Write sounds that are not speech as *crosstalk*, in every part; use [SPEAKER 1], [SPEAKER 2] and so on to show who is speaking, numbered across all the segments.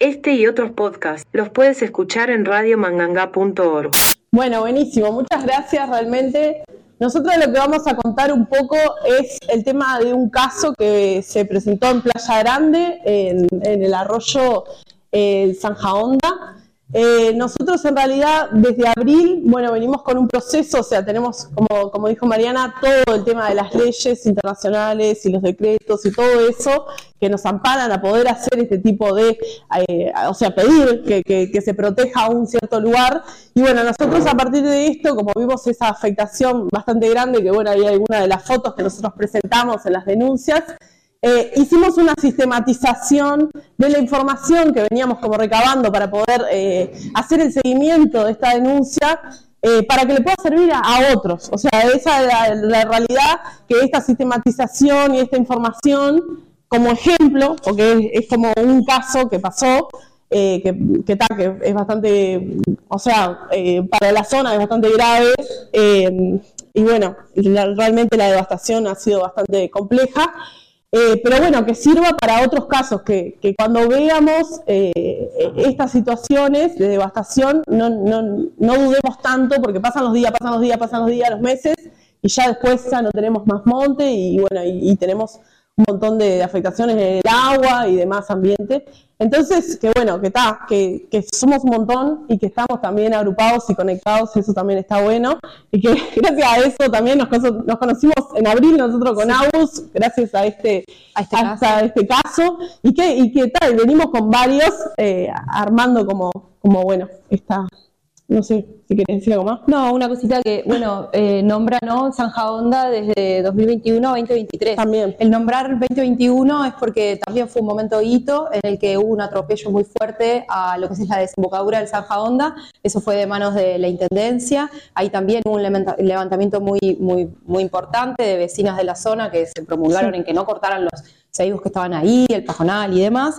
[SPEAKER 1] Este y otros podcasts los puedes escuchar en radiomanganga.org.
[SPEAKER 2] Bueno, buenísimo, muchas gracias realmente. Nosotros lo que vamos a contar un poco es el tema de un caso que se presentó en Playa Grande, en, el arroyo eh. Eh, nosotros en realidad desde abril, bueno, venimos con un proceso, o sea, tenemos, como, como dijo Mariana, todo el tema de las leyes internacionales y los decretos y todo eso que nos amparan a poder hacer este tipo de, eh, o sea, pedir que, se proteja un cierto lugar. Y bueno, nosotros a partir de esto, como vimos esa afectación bastante grande, que bueno, hay alguna de las fotos que nosotros presentamos en las denuncias, eh, hicimos una sistematización de la información que veníamos como recabando para poder eh, hacer el seguimiento de esta denuncia eh, para que le pueda servir a, otros. O sea, esa es la, realidad que esta sistematización y esta información, como ejemplo, porque es, como un caso que pasó, que, que, que, es bastante, o sea, para la zona es bastante grave. y bueno, realmente la devastación ha sido bastante compleja. Eh, pero bueno, que sirva para otros casos, que, cuando veamos eh, estas situaciones de devastación no, dudemos tanto, porque pasan los días, pasan los días, pasan los días, los meses, y ya después ya no tenemos más monte y bueno, y tenemos un montón de, afectaciones en el agua y demás ambiente. Entonces, que bueno, que está, que, somos un montón y que estamos también agrupados y conectados, eso también está bueno. Y que *laughs* gracias a eso también nos, nos conocimos en abril nosotros con sí. gracias a este, a este, caso. este caso. Y que, y que tal, venimos con varios eh, armando como, como, bueno, esta, no sé si querés decir algo más.
[SPEAKER 3] No, una cosita que, bueno, eh, nombra ¿no? Zanja Honda desde 2021 a 2023.
[SPEAKER 2] También.
[SPEAKER 3] El nombrar 2021 es porque también fue un momento hito en el que hubo un atropello muy fuerte a lo que es la desembocadura del Zanja Honda. Eso fue de manos de la Intendencia. Ahí también hubo un levantamiento muy, muy, muy importante de vecinas de la zona que se promulgaron en que no cortaran los seguimos que estaban ahí, el pajonal y demás.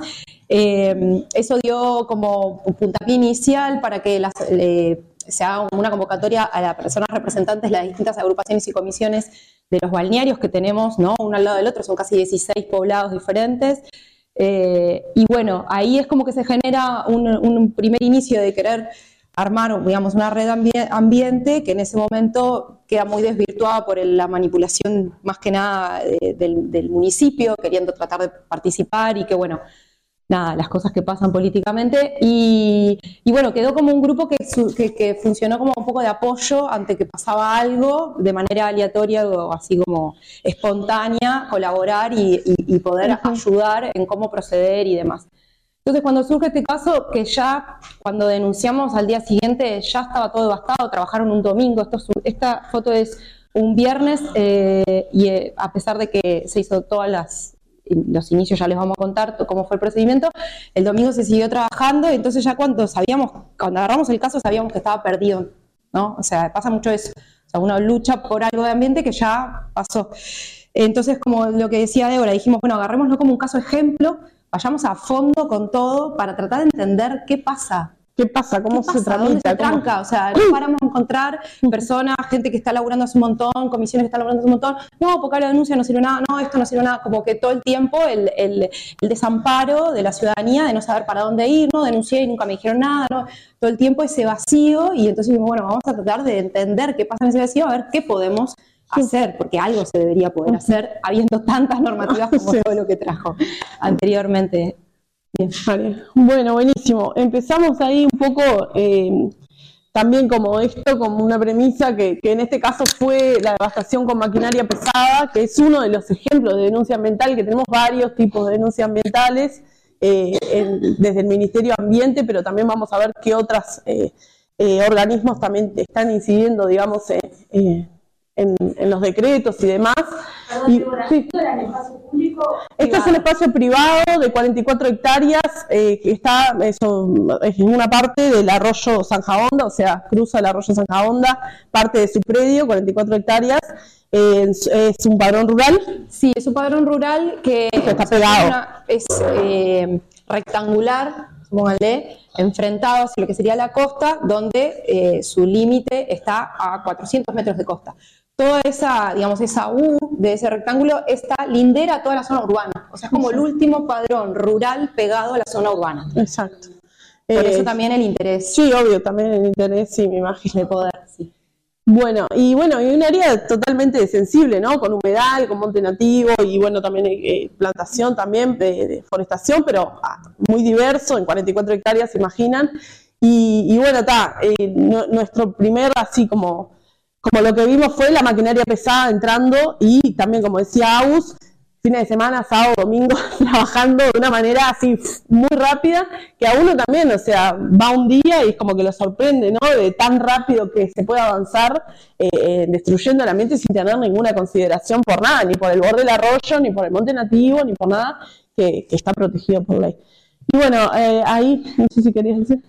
[SPEAKER 3] Eh, eso dio como un puntapié inicial para que las, eh, se haga una convocatoria a las personas representantes de las distintas agrupaciones y comisiones de los balnearios que tenemos, ¿no? uno al lado del otro, son casi 16 poblados diferentes. Eh, y bueno, ahí es como que se genera un, primer inicio de querer armar, digamos, una red ambiente que en ese momento queda muy desvirtuada por la manipulación más que nada del, del, municipio, queriendo tratar de participar y que, bueno, nada, las cosas que pasan políticamente. Y, bueno, quedó como un grupo que, que, funcionó como un poco de apoyo ante que pasaba algo de manera aleatoria o así como espontánea, colaborar y, poder ayudar en cómo proceder y demás. Entonces, cuando surge este caso, que ya cuando denunciamos al día siguiente ya estaba todo devastado, trabajaron un domingo, esto esta foto es un viernes eh, y eh, a pesar de que se hizo todas las los inicios ya les vamos a contar cómo fue el procedimiento, el domingo se siguió trabajando y entonces ya cuando sabíamos, cuando agarramos el caso sabíamos que estaba perdido, ¿no? O sea, pasa mucho eso, o sea, uno lucha por algo de ambiente que ya pasó. Entonces, como lo que decía Débora, dijimos, bueno, agarrémoslo como un caso ejemplo, vayamos a fondo con todo para tratar de entender qué pasa,
[SPEAKER 2] ¿Qué pasa? ¿Cómo se tramita?
[SPEAKER 3] Se tranca? O sea, no paramos a encontrar personas, gente que está laburando hace un montón, comisiones que están laburando hace un montón. No, porque la denuncia no sirve nada, no, esto no sirve nada. Como que todo el tiempo el, el, desamparo de la ciudadanía de no saber para dónde ir, no denuncié y nunca me dijeron nada, ¿no? Todo el tiempo ese vacío y entonces dijimos, bueno, vamos a tratar de entender qué pasa en ese vacío, a ver qué podemos hacer, porque algo se debería poder hacer habiendo tantas normativas como *laughs* todo lo que trajo anteriormente.
[SPEAKER 2] Bueno, buenísimo. Empezamos ahí un poco eh, también como esto, como una premisa que, en este caso fue la devastación con maquinaria pesada, que es uno de los ejemplos de denuncia ambiental, que tenemos varios tipos de denuncias ambientales eh, desde el Ministerio de Ambiente, pero también vamos a ver qué otros eh, organismos también están incidiendo, digamos, en en, los decretos y demás. Este es un espacio privado de 44 hectáreas eh, que está en una parte del arroyo Sanja Honda, o sea, cruza el arroyo Sanja Honda, parte de su predio, 44 hectáreas. es, un padrón rural.
[SPEAKER 3] Sí, es un padrón rural que
[SPEAKER 2] está pegado.
[SPEAKER 3] es eh, rectangular, póngale, enfrentado hacia lo que sería la costa, donde eh, su límite está a 400 metros de costa. Toda esa, digamos, esa U de ese rectángulo está lindera a toda la zona urbana. O sea, es como el último padrón rural pegado a la zona urbana.
[SPEAKER 2] Exacto.
[SPEAKER 3] Por eso
[SPEAKER 2] Eh,
[SPEAKER 3] también el interés
[SPEAKER 2] Sí, obvio, también el interés, sí, me imagino.
[SPEAKER 3] de poder. sí.
[SPEAKER 2] Bueno, y bueno, y un área totalmente sensible, ¿no? Con humedal, con monte nativo y bueno, también eh, plantación también, de, de forestación, pero ah, muy diverso, en 44 hectáreas, se imaginan. Y, y bueno, está, nuestro primer, así como, como lo que vimos fue la maquinaria pesada entrando y también, como decía Agus, fines de semana, sábado, domingo, *laughs* trabajando de una manera así muy rápida, que a uno también, o sea, va un día y es como que lo sorprende, ¿no? De tan rápido que se puede avanzar eh, eh, destruyendo el ambiente sin tener ninguna consideración por nada, ni por el borde del arroyo, ni por el monte nativo, ni por nada que, está protegido por ley. Y bueno, eh, ahí, no sé si querías decir.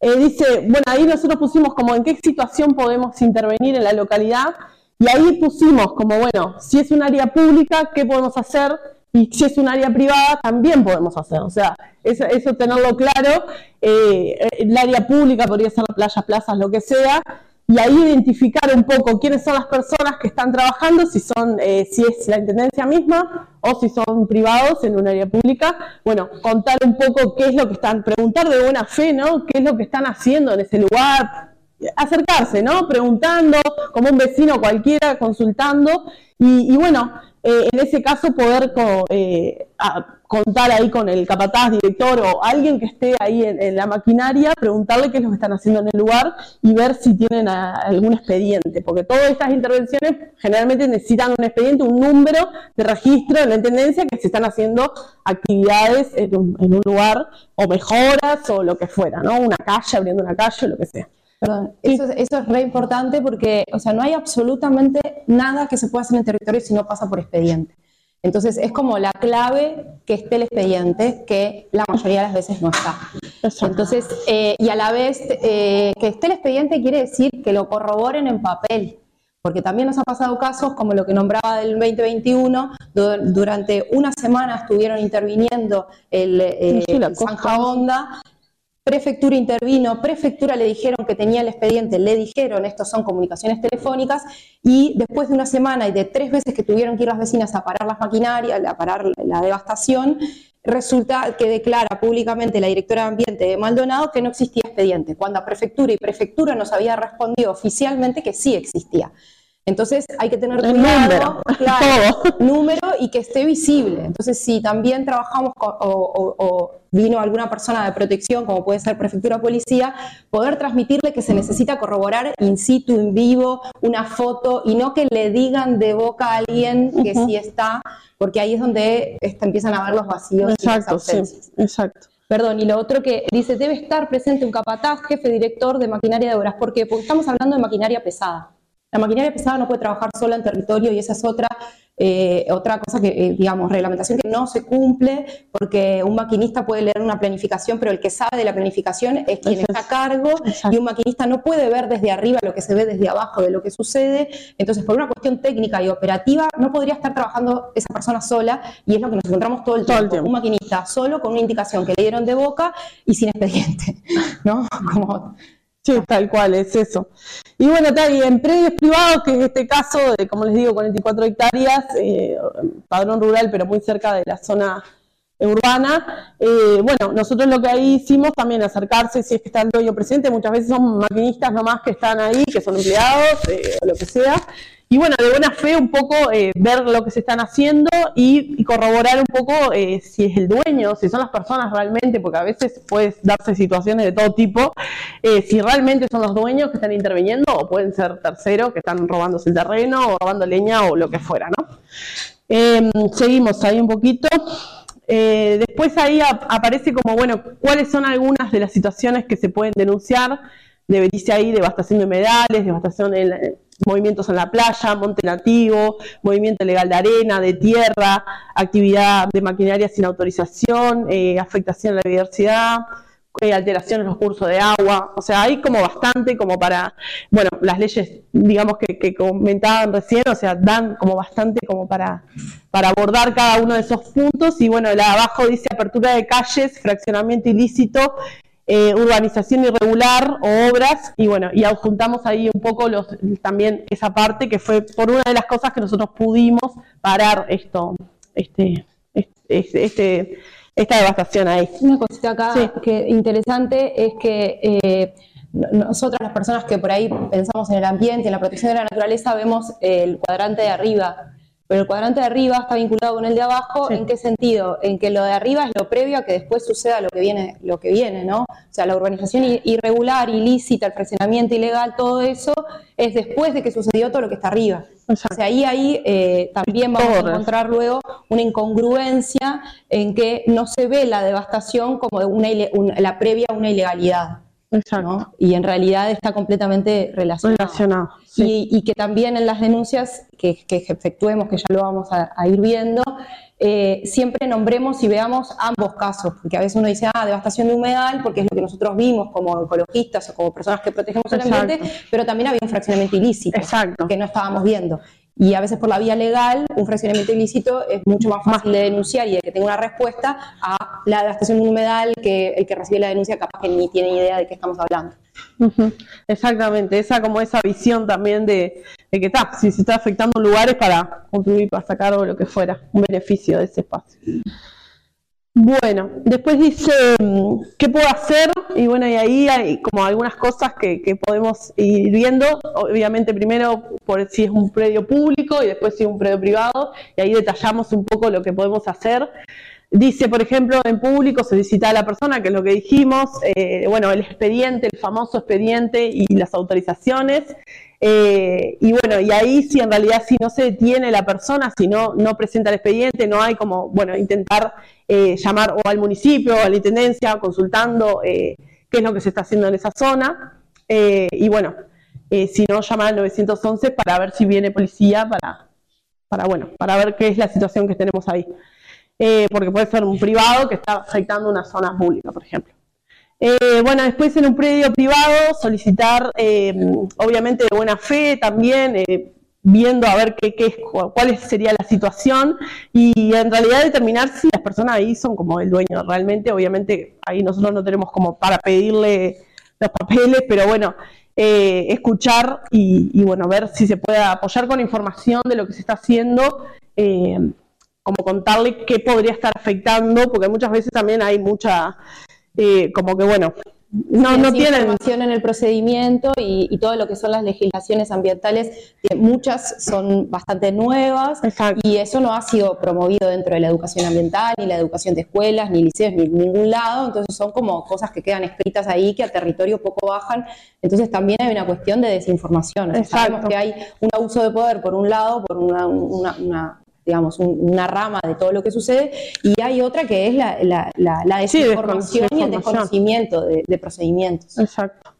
[SPEAKER 2] Eh, dice, bueno, ahí nosotros pusimos como en qué situación podemos intervenir en la localidad y ahí pusimos como, bueno, si es un área pública, ¿qué podemos hacer? Y si es un área privada, también podemos hacer. O sea, eso, eso tenerlo claro. Eh, el área pública podría ser playas, plazas, lo que sea. Y ahí identificar un poco quiénes son las personas que están trabajando, si son, eh, si es la intendencia misma o si son privados en un área pública. Bueno, contar un poco qué es lo que están, preguntar de buena fe, ¿no? ¿Qué es lo que están haciendo en ese lugar? acercarse, ¿no? Preguntando, como un vecino cualquiera, consultando, y, bueno, eh, en ese caso poder eh, contar ahí con el capataz, director o alguien que esté ahí en, en la maquinaria, preguntarle qué es lo que están haciendo en el lugar y ver si tienen a- algún expediente, porque todas estas intervenciones generalmente necesitan un expediente, un número de registro en la intendencia que se están haciendo actividades en un, en un lugar o mejoras o lo que fuera, ¿no? Una calle, abriendo una calle, lo que sea.
[SPEAKER 3] Perdón, eso, es- eso es re importante porque, o sea, no hay absolutamente nada que se pueda hacer en el territorio si no pasa por expediente. Entonces, es como la clave que esté el expediente, que la mayoría de las veces no está. Entonces, eh, y a la vez, eh, que esté el expediente quiere decir que lo corroboren en papel, porque también nos ha pasado casos como lo que nombraba del 2021, du- durante una semana estuvieron interviniendo el, eh,
[SPEAKER 2] Sí,
[SPEAKER 3] el. Zanja Honda, Prefectura intervino, prefectura le dijeron que tenía el expediente, le dijeron, estos son comunicaciones telefónicas, y después de una semana y de tres veces que tuvieron que ir las vecinas a parar las maquinarias, a parar la devastación, resulta que declara públicamente la directora de Ambiente de Maldonado que no existía expediente, cuando a prefectura y prefectura nos había respondido oficialmente que sí existía. Entonces hay que tener
[SPEAKER 2] El
[SPEAKER 3] cuidado,
[SPEAKER 2] número,
[SPEAKER 3] claro, *laughs* número y que esté visible. Entonces, si también trabajamos con- o, o- o vino alguna persona de protección, como puede ser prefectura o policía, poder transmitirle que se necesita corroborar in situ, en vivo, una foto y no que le digan de boca a alguien que
[SPEAKER 2] Ujú.
[SPEAKER 3] sí está, porque ahí es donde este, empiezan a ver los vacíos y las
[SPEAKER 2] sí,
[SPEAKER 3] ausencias.
[SPEAKER 2] exacto.
[SPEAKER 3] Perdón, y lo otro que dice, debe estar presente un capataz, jefe director de maquinaria de obras. ¿Por qué? Porque estamos hablando de maquinaria pesada. La maquinaria pesada no puede trabajar sola en territorio y esa es otra, eh, otra cosa que, eh, digamos, reglamentación que no se cumple porque un maquinista puede leer una planificación, pero el que sabe de la planificación es quien está a cargo
[SPEAKER 2] Exacto.
[SPEAKER 3] y un maquinista no puede ver desde arriba lo que se ve desde abajo de lo que sucede. Entonces, por una cuestión técnica y operativa, no podría estar trabajando esa persona sola y es lo que nos encontramos todo el
[SPEAKER 2] Todo el
[SPEAKER 3] tiempo.
[SPEAKER 2] tiempo.
[SPEAKER 3] Un maquinista solo con una indicación que le dieron de boca y sin expediente, *laughs* ¿no? Como
[SPEAKER 2] Sí, tal cual, es eso. Y bueno, y en predios privados, que es este caso de, como les digo, 44 hectáreas, eh, padrón rural, pero muy cerca de la zona urbana, eh, bueno, nosotros lo que ahí hicimos también acercarse, si es que está el dueño presente, muchas veces son maquinistas nomás que están ahí, que son empleados, eh, o lo que sea, y bueno, de buena fe un poco eh, ver lo que se están haciendo y, corroborar un poco eh, si es el dueño, si son las personas realmente, porque a veces puede darse situaciones de todo tipo, eh, si realmente son los dueños que están interviniendo o pueden ser terceros que están robándose el terreno o robando leña o lo que fuera, ¿no? Eh, seguimos ahí un poquito. Después ahí ap- aparece como, bueno, cuáles son algunas de las situaciones que se pueden denunciar. De, dice ahí devastación de humedales, devastación en movimientos en la playa, monte nativo, movimiento ilegal de arena, de tierra, actividad de maquinaria sin autorización, eh, afectación a la biodiversidad, eh, alteración en los cursos de agua. O sea, hay como bastante como para, bueno, las leyes, digamos, que, que comentaban recién, o sea, dan como bastante como para, para abordar cada uno de esos puntos. Y bueno, la abajo dice apertura de calles, fraccionamiento ilícito, eh, urbanización irregular o obras, y bueno, y adjuntamos ahí un poco los, también esa parte que fue por una de las cosas que nosotros pudimos parar esto, este, este, este esta devastación ahí.
[SPEAKER 3] Una cosita acá que interesante es que eh, nosotras las personas que por ahí pensamos en el ambiente, en la protección de la naturaleza, vemos el cuadrante de arriba pero el cuadrante de arriba está vinculado con el de abajo, ¿en qué sentido? En que lo de arriba es lo previo a que después suceda lo que viene, lo que viene, ¿no? O sea, la urbanización irregular, ilícita, el fraccionamiento ilegal, todo eso es después de que sucedió todo lo que está arriba. O sea, ahí, ahí eh, también vamos a encontrar luego una incongruencia en que no se ve la devastación como una, la previa a una ilegalidad. Exacto. Y en realidad está completamente relacionado. y, que también en las denuncias que, efectuemos, que ya lo vamos a, ir viendo, eh, siempre nombremos y veamos ambos casos, porque a veces uno dice, ah, devastación de humedal, porque es lo que nosotros vimos como ecologistas o como personas que protegemos el ambiente, pero también había un fraccionamiento ilícito que no estábamos viendo. Y a veces por la vía legal, un fraccionamiento ilícito es mucho más fácil de denunciar y de que tenga una respuesta a la devastación de un humedal que el que recibe la denuncia capaz que ni tiene idea de qué estamos hablando.
[SPEAKER 2] Exactamente, esa como esa visión también de, que está, si se está afectando lugares para construir, para sacar o lo que fuera, un beneficio de ese espacio. Bueno, después dice, mm, ¿qué puedo hacer? Y bueno, y ahí hay como algunas cosas que, podemos ir viendo. Obviamente primero por si es un predio público y después si es un predio privado. Y ahí detallamos un poco lo que podemos hacer. Dice, por ejemplo, en público se visita a la persona, que es lo que dijimos, eh, bueno, el expediente, el famoso expediente y las autorizaciones. Eh, y bueno, y ahí si en realidad si no se detiene la persona, si no, no presenta el expediente, no hay como, bueno, intentar eh, llamar o al municipio o a la intendencia consultando qué es lo que se está haciendo en esa zona. y bueno, si no, llamar al 911 para ver si viene policía, para, para, bueno, para ver qué es la situación que tenemos ahí. Eh, porque puede ser un privado que está afectando una zona pública, por ejemplo. Eh, bueno, después en un predio privado solicitar, eh, obviamente de buena fe también, viendo a ver qué, qué, cuál sería la situación y en realidad determinar si las personas ahí son como el dueño realmente. Obviamente ahí nosotros no tenemos como para pedirle los papeles, pero bueno, escuchar y, y, bueno, ver si se puede apoyar con información de lo que se está haciendo como contarle qué podría estar afectando, porque muchas veces también hay mucha, eh, como que bueno, no, no tienen
[SPEAKER 3] información en el procedimiento y, todo lo que son las legislaciones ambientales, que muchas son bastante nuevas y eso no ha sido promovido dentro de la educación ambiental, ni la educación de escuelas, ni liceos, ni ningún lado, entonces son como cosas que quedan escritas ahí que a territorio poco bajan, entonces también hay una cuestión de desinformación, sabemos que hay un abuso de poder por un lado, por una, una digamos, una rama de todo lo que sucede, y hay otra que es la, la, desinformación y el desconocimiento de, procedimientos.
[SPEAKER 2] Exacto.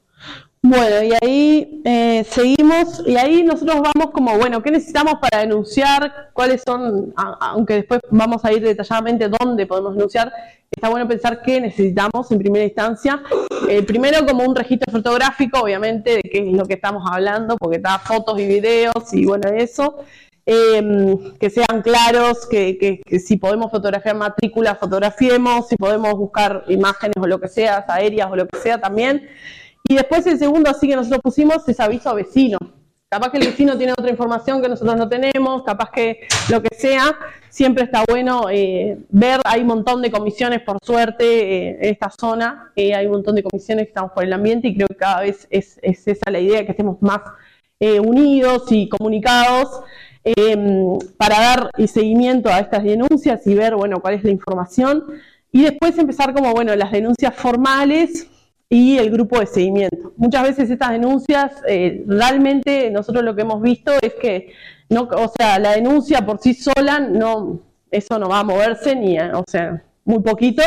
[SPEAKER 2] Bueno, y ahí eh, seguimos, y ahí nosotros vamos como, bueno, ¿qué necesitamos para denunciar? ¿Cuáles son, aunque después vamos a ir detalladamente dónde podemos denunciar? Está bueno pensar qué necesitamos en primera instancia. Eh, primero como un registro fotográfico, obviamente, de qué es lo que estamos hablando, porque está fotos y videos y bueno, eso. Em, que sean claros, que, si podemos fotografiar matrícula, fotografiemos, si podemos buscar imágenes o lo que sea, aéreas o lo que sea también. Y después el segundo, así que nosotros pusimos, es aviso a vecino. Capaz que el vecino tiene otra información que nosotros no tenemos, capaz que lo que sea, siempre está bueno eh, ver, hay un montón de comisiones por suerte eh, en esta zona, eh, hay un montón de comisiones que estamos por el ambiente y creo que cada vez es, es esa la idea, que estemos más unidos y comunicados. Em, para dar seguimiento a estas denuncias y ver, bueno, cuál es la información. Y después empezar como, bueno, las denuncias formales y el grupo de seguimiento. Muchas veces estas denuncias, eh, realmente nosotros lo que hemos visto es que, o sea, la denuncia por sí sola, no, eso no va a moverse ni, o sea, muy poquito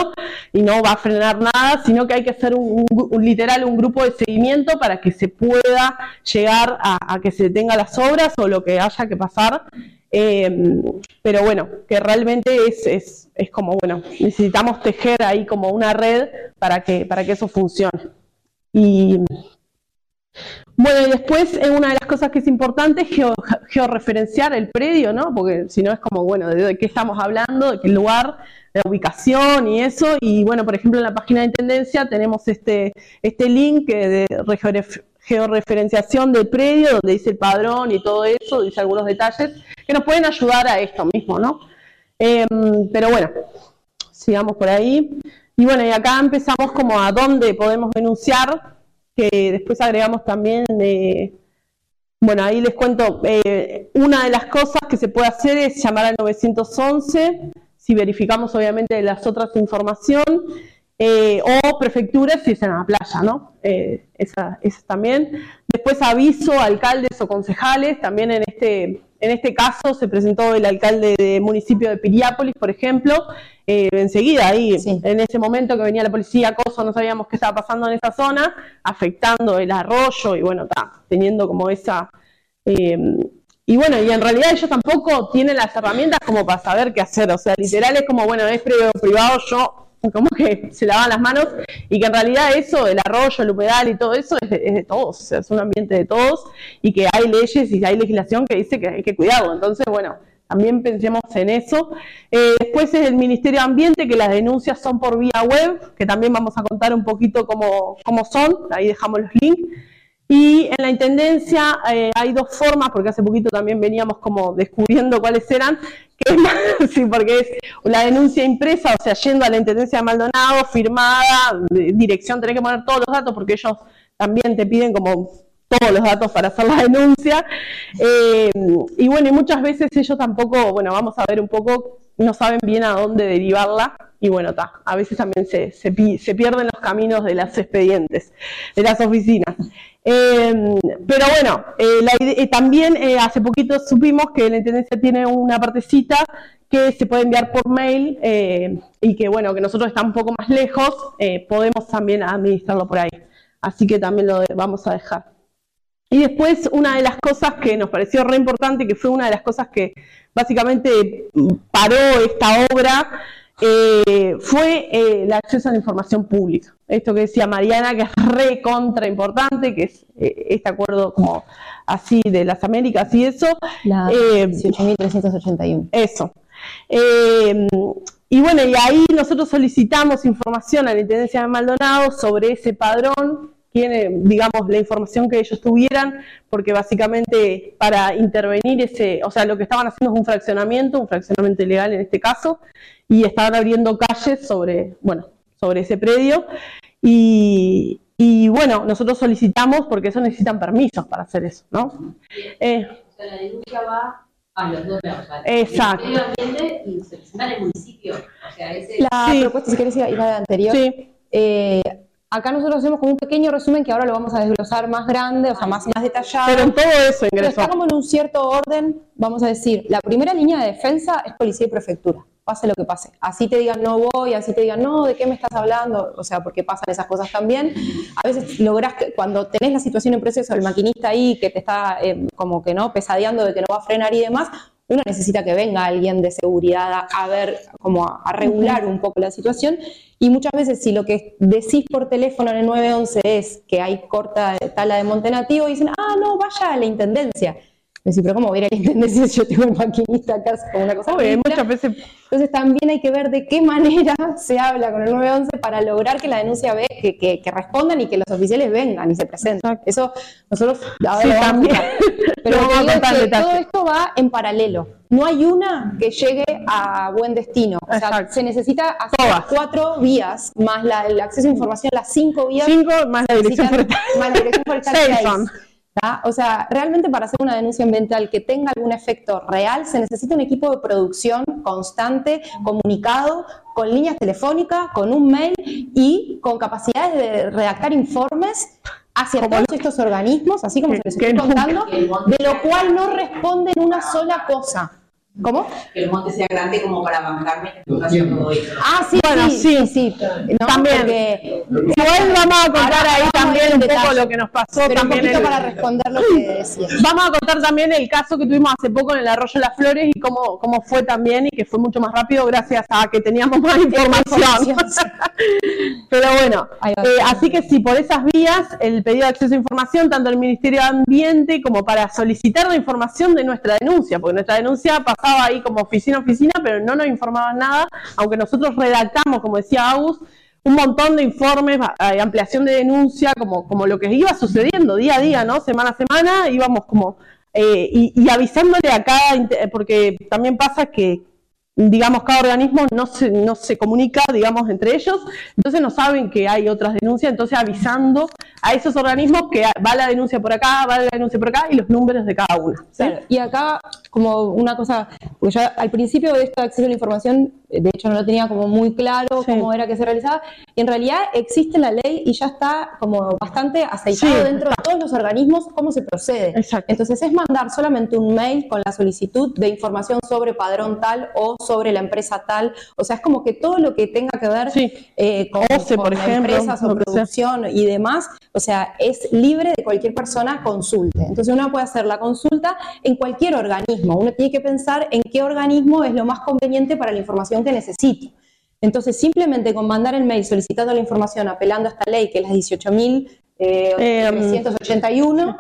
[SPEAKER 2] y no va a frenar nada, sino que hay que hacer un, literal un grupo de seguimiento para que se pueda llegar a, que se detenga las obras o lo que haya que pasar. Em, pero bueno, que realmente es, es, es, como, bueno, necesitamos tejer ahí como una red para que, para que eso funcione. Y Bueno, y después eh, una de las cosas que es importante es geo- georreferenciar el predio, ¿no? Porque si no es como, bueno, ¿de, de qué estamos hablando? ¿De qué lugar? La ubicación y eso. Y bueno, por ejemplo, en la página de Intendencia tenemos este, este link de georreferenciación del predio, donde dice el padrón y todo eso, dice algunos detalles que nos pueden ayudar a esto mismo, ¿no? Em, pero bueno, sigamos por ahí. Y bueno, y acá empezamos como a dónde podemos denunciar, que después agregamos también, bueno, ahí les cuento, eh, una de las cosas que se puede hacer es llamar al 911, si verificamos obviamente las otras información, eh, o prefecturas si es en la playa, ¿no? Eh, esa, esa también. Después aviso a alcaldes o concejales, también en este, en este caso se presentó el alcalde del municipio de Piriápolis, por ejemplo, eh, enseguida ahí,
[SPEAKER 3] Sí.
[SPEAKER 2] en ese momento que venía la policía, cosa, no sabíamos qué estaba pasando en esa zona, afectando el arroyo y bueno, está teniendo como esa... eh, y bueno, y en realidad ellos tampoco tienen las herramientas como para saber qué hacer, o sea, literal es como, bueno, es privado, privado, yo *laughs* como que se lavan las manos y que en realidad eso, el arroyo, el humedal y todo eso es de, todos, o sea, es un ambiente de todos y que hay leyes y hay legislación que dice que hay que cuidarlo. Entonces, bueno, también pensemos en eso. Eh, después es el Ministerio de Ambiente, que las denuncias son por vía web, que también vamos a contar un poquito cómo, cómo son, ahí dejamos los links. Y en la Intendencia eh, hay dos formas, porque hace poquito también veníamos como descubriendo cuáles eran, que es más, *laughs* sí, porque es la denuncia impresa, o sea, yendo a la Intendencia de Maldonado, firmada, dirección, tenés que poner todos los datos, porque ellos también te piden como todos los datos para hacer la denuncia. Eh, y bueno, y muchas veces ellos tampoco, bueno, vamos a ver un poco, no saben bien a dónde derivarla. Y bueno, está, a veces también se, se, pi- se pierden los caminos de los expedientes, de las oficinas. Eh, pero bueno, eh, eh, también eh, hace poquito supimos que la Intendencia tiene una partecita que se puede enviar por mail y que bueno, que nosotros estamos un poco más lejos, podemos también administrarlo por ahí. Así que también lo vamos a dejar. Y después una de las cosas que nos pareció re importante, que fue una de las cosas que básicamente mm, paró esta obra, eh, fue eh, el acceso a la información pública. Esto que decía Mariana, que es re contra importante, que es eh, este acuerdo como así de las Américas y eso.
[SPEAKER 3] La
[SPEAKER 2] Eh,
[SPEAKER 3] 18.381.
[SPEAKER 2] eso. Eh, y bueno, y ahí nosotros solicitamos información a la Intendencia de Maldonado sobre ese padrón, tiene, digamos, la información que ellos tuvieran, porque básicamente para intervenir ese, o sea, lo que estaban haciendo es un fraccionamiento, un fraccionamiento ilegal en este caso, y estaban abriendo calles sobre, bueno, sobre ese predio, y, y bueno, nosotros solicitamos, porque eso necesitan permisos para hacer eso, ¿no? Eh,
[SPEAKER 4] O sea, la denuncia va a los dos lados.
[SPEAKER 2] Exacto.
[SPEAKER 4] De Ambiente y se presenta en el municipio. O sea, ese
[SPEAKER 3] La
[SPEAKER 2] Sí.
[SPEAKER 3] propuesta, si querés ir a la anterior,
[SPEAKER 2] sí.
[SPEAKER 3] eh, acá nosotros hacemos como un pequeño resumen que ahora lo vamos a desglosar más grande, o sea, más, más detallado.
[SPEAKER 2] Pero en todo eso
[SPEAKER 3] Pero
[SPEAKER 2] ingresó.
[SPEAKER 3] está como en un cierto orden, vamos a decir, la primera línea de defensa es policía y prefectura, pase lo que pase. Así te digan no voy, así te digan no, ¿de qué me estás hablando? O sea, porque pasan esas cosas también. A veces lográs que cuando tenés la situación en proceso, el maquinista ahí que te está eh, como que no pesadeando de que no va a frenar y demás, uno necesita que venga alguien de seguridad a, a ver, como a, a regular un poco la situación. Y muchas veces si lo que decís por teléfono en el 911 es que hay corta tala de monte nativo, dicen, ah, no, vaya a la intendencia. Decís, pero ¿cómo voy a ir a la intendencia si yo tengo el maquinista acá? Como una cosa ridícula.
[SPEAKER 2] muchas veces
[SPEAKER 3] Entonces también hay que ver de qué manera *laughs* se habla con el 911 para lograr que la denuncia ve, que, que- que respondan y que los oficiales vengan y se presenten.
[SPEAKER 2] Exacto.
[SPEAKER 3] Eso nosotros ahora
[SPEAKER 2] Sí,
[SPEAKER 3] lo vamos a
[SPEAKER 2] también. *laughs* Lo
[SPEAKER 3] Pero
[SPEAKER 2] vamos a contar
[SPEAKER 3] que todo esto va en paralelo. No hay una que llegue a buen destino. O sea,
[SPEAKER 2] Exacto.
[SPEAKER 3] se necesita hacer
[SPEAKER 2] Todas.
[SPEAKER 3] cuatro vías, más la- el acceso a información, las cinco vías.
[SPEAKER 2] cinco más la dirección forestal.
[SPEAKER 3] más la dirección forestal *laughs* O sea, realmente para hacer una denuncia ambiental que tenga algún efecto real, se necesita un equipo de producción constante, comunicado, con líneas telefónicas, con un mail y con capacidades de redactar informes hacia todos estos organismos, así como se les estoy contando, de lo cual no responden una sola cosa. ¿Cómo?
[SPEAKER 4] que el monte sea grande como para bancarme todo.
[SPEAKER 3] Ah, sí,
[SPEAKER 2] Bueno,
[SPEAKER 3] sí,
[SPEAKER 2] sí.
[SPEAKER 3] sí, sí. No,
[SPEAKER 2] También.
[SPEAKER 3] porque-
[SPEAKER 2] Igual vamos a contar
[SPEAKER 3] Ahora
[SPEAKER 2] ahí también un poco lo que nos pasó
[SPEAKER 3] pero un
[SPEAKER 2] también.
[SPEAKER 3] poquito
[SPEAKER 2] el-
[SPEAKER 3] para responder lo que decías.
[SPEAKER 2] Vamos a contar también el caso que tuvimos hace poco en el Arroyo de las Flores y cómo, cómo fue también y que fue mucho más rápido gracias a que teníamos más información.
[SPEAKER 3] información, *laughs*
[SPEAKER 2] Pero bueno, eh, así que si por esas vías el pedido de acceso a información, tanto al Ministerio de Ambiente como para solicitar la información de nuestra denuncia, porque nuestra denuncia pasaba ahí como oficina a oficina, pero no nos informaban nada, aunque nosotros redactamos, como decía Agus, un montón de informes, ampliación de denuncia, como, como lo que iba sucediendo día a día, ¿no? Semana a semana, íbamos como, eh, y, y avisándole a cada, porque también pasa que, digamos, cada organismo no se, no se comunica, digamos, entre ellos, entonces no saben que hay otras denuncias, entonces avisando a esos organismos que va la denuncia por acá, va la denuncia por acá y los números de cada una. ¿sí?
[SPEAKER 3] Claro, Y acá, como una cosa, porque yo al principio de esto de acceso a la información, eh, de hecho no lo tenía como muy claro
[SPEAKER 2] Sí.
[SPEAKER 3] cómo era que se realizaba, y en realidad existe la ley y ya está como bastante aceitado
[SPEAKER 2] Sí,
[SPEAKER 3] dentro de todos los organismos cómo se procede.
[SPEAKER 2] Exacto.
[SPEAKER 3] Entonces es mandar solamente un mail con la solicitud de información sobre padrón tal o sobre la empresa tal, o sea, es como que todo lo que tenga que ver
[SPEAKER 2] Sí.
[SPEAKER 3] eh, con,
[SPEAKER 2] OCE,
[SPEAKER 3] con
[SPEAKER 2] por ejemplo,
[SPEAKER 3] empresas o
[SPEAKER 2] sea.
[SPEAKER 3] producción y demás, o sea, es libre de cualquier persona consulte. Entonces uno puede hacer la consulta en cualquier organismo. Uno tiene que pensar en qué organismo es lo más conveniente para la información que necesito. Entonces, simplemente con mandar el mail solicitando la información, apelando a esta ley, que es la
[SPEAKER 2] Em,
[SPEAKER 3] 18.381,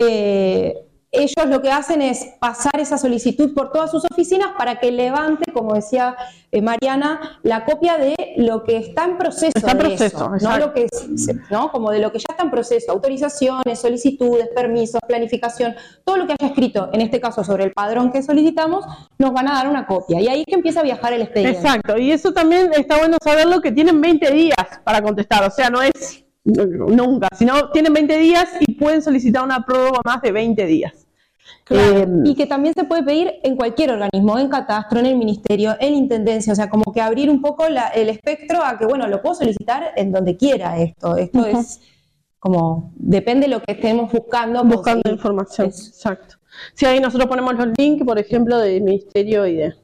[SPEAKER 3] eh, ellos lo que hacen es pasar esa solicitud por todas sus oficinas para que levante, como decía eh, Mariana, la copia de lo que está en proceso.
[SPEAKER 2] Está en
[SPEAKER 3] de
[SPEAKER 2] proceso,
[SPEAKER 3] eso, no lo que es- ¿no? Como de lo que ya está en proceso, autorizaciones, solicitudes, permisos, planificación, todo lo que haya escrito, en este caso sobre el padrón que solicitamos, nos van a dar una copia. Y ahí es que empieza a viajar el expediente.
[SPEAKER 2] Exacto, y eso también está bueno saberlo que tienen 20 días para contestar, o sea, no es nunca, sino tienen 20 días y pueden solicitar una prórroga más de 20 días.
[SPEAKER 3] Claro,
[SPEAKER 2] Eh,
[SPEAKER 3] y que también se puede pedir en cualquier organismo, en catastro, en el ministerio, en intendencia, o sea, como que abrir un poco la- el espectro a que, bueno, lo puedo solicitar en donde quiera esto. Esto es como, depende de lo que estemos buscando.
[SPEAKER 2] buscando
[SPEAKER 3] conseguir.
[SPEAKER 2] información, exacto. Si ahí nosotros ponemos los links, por ejemplo, del ministerio y de...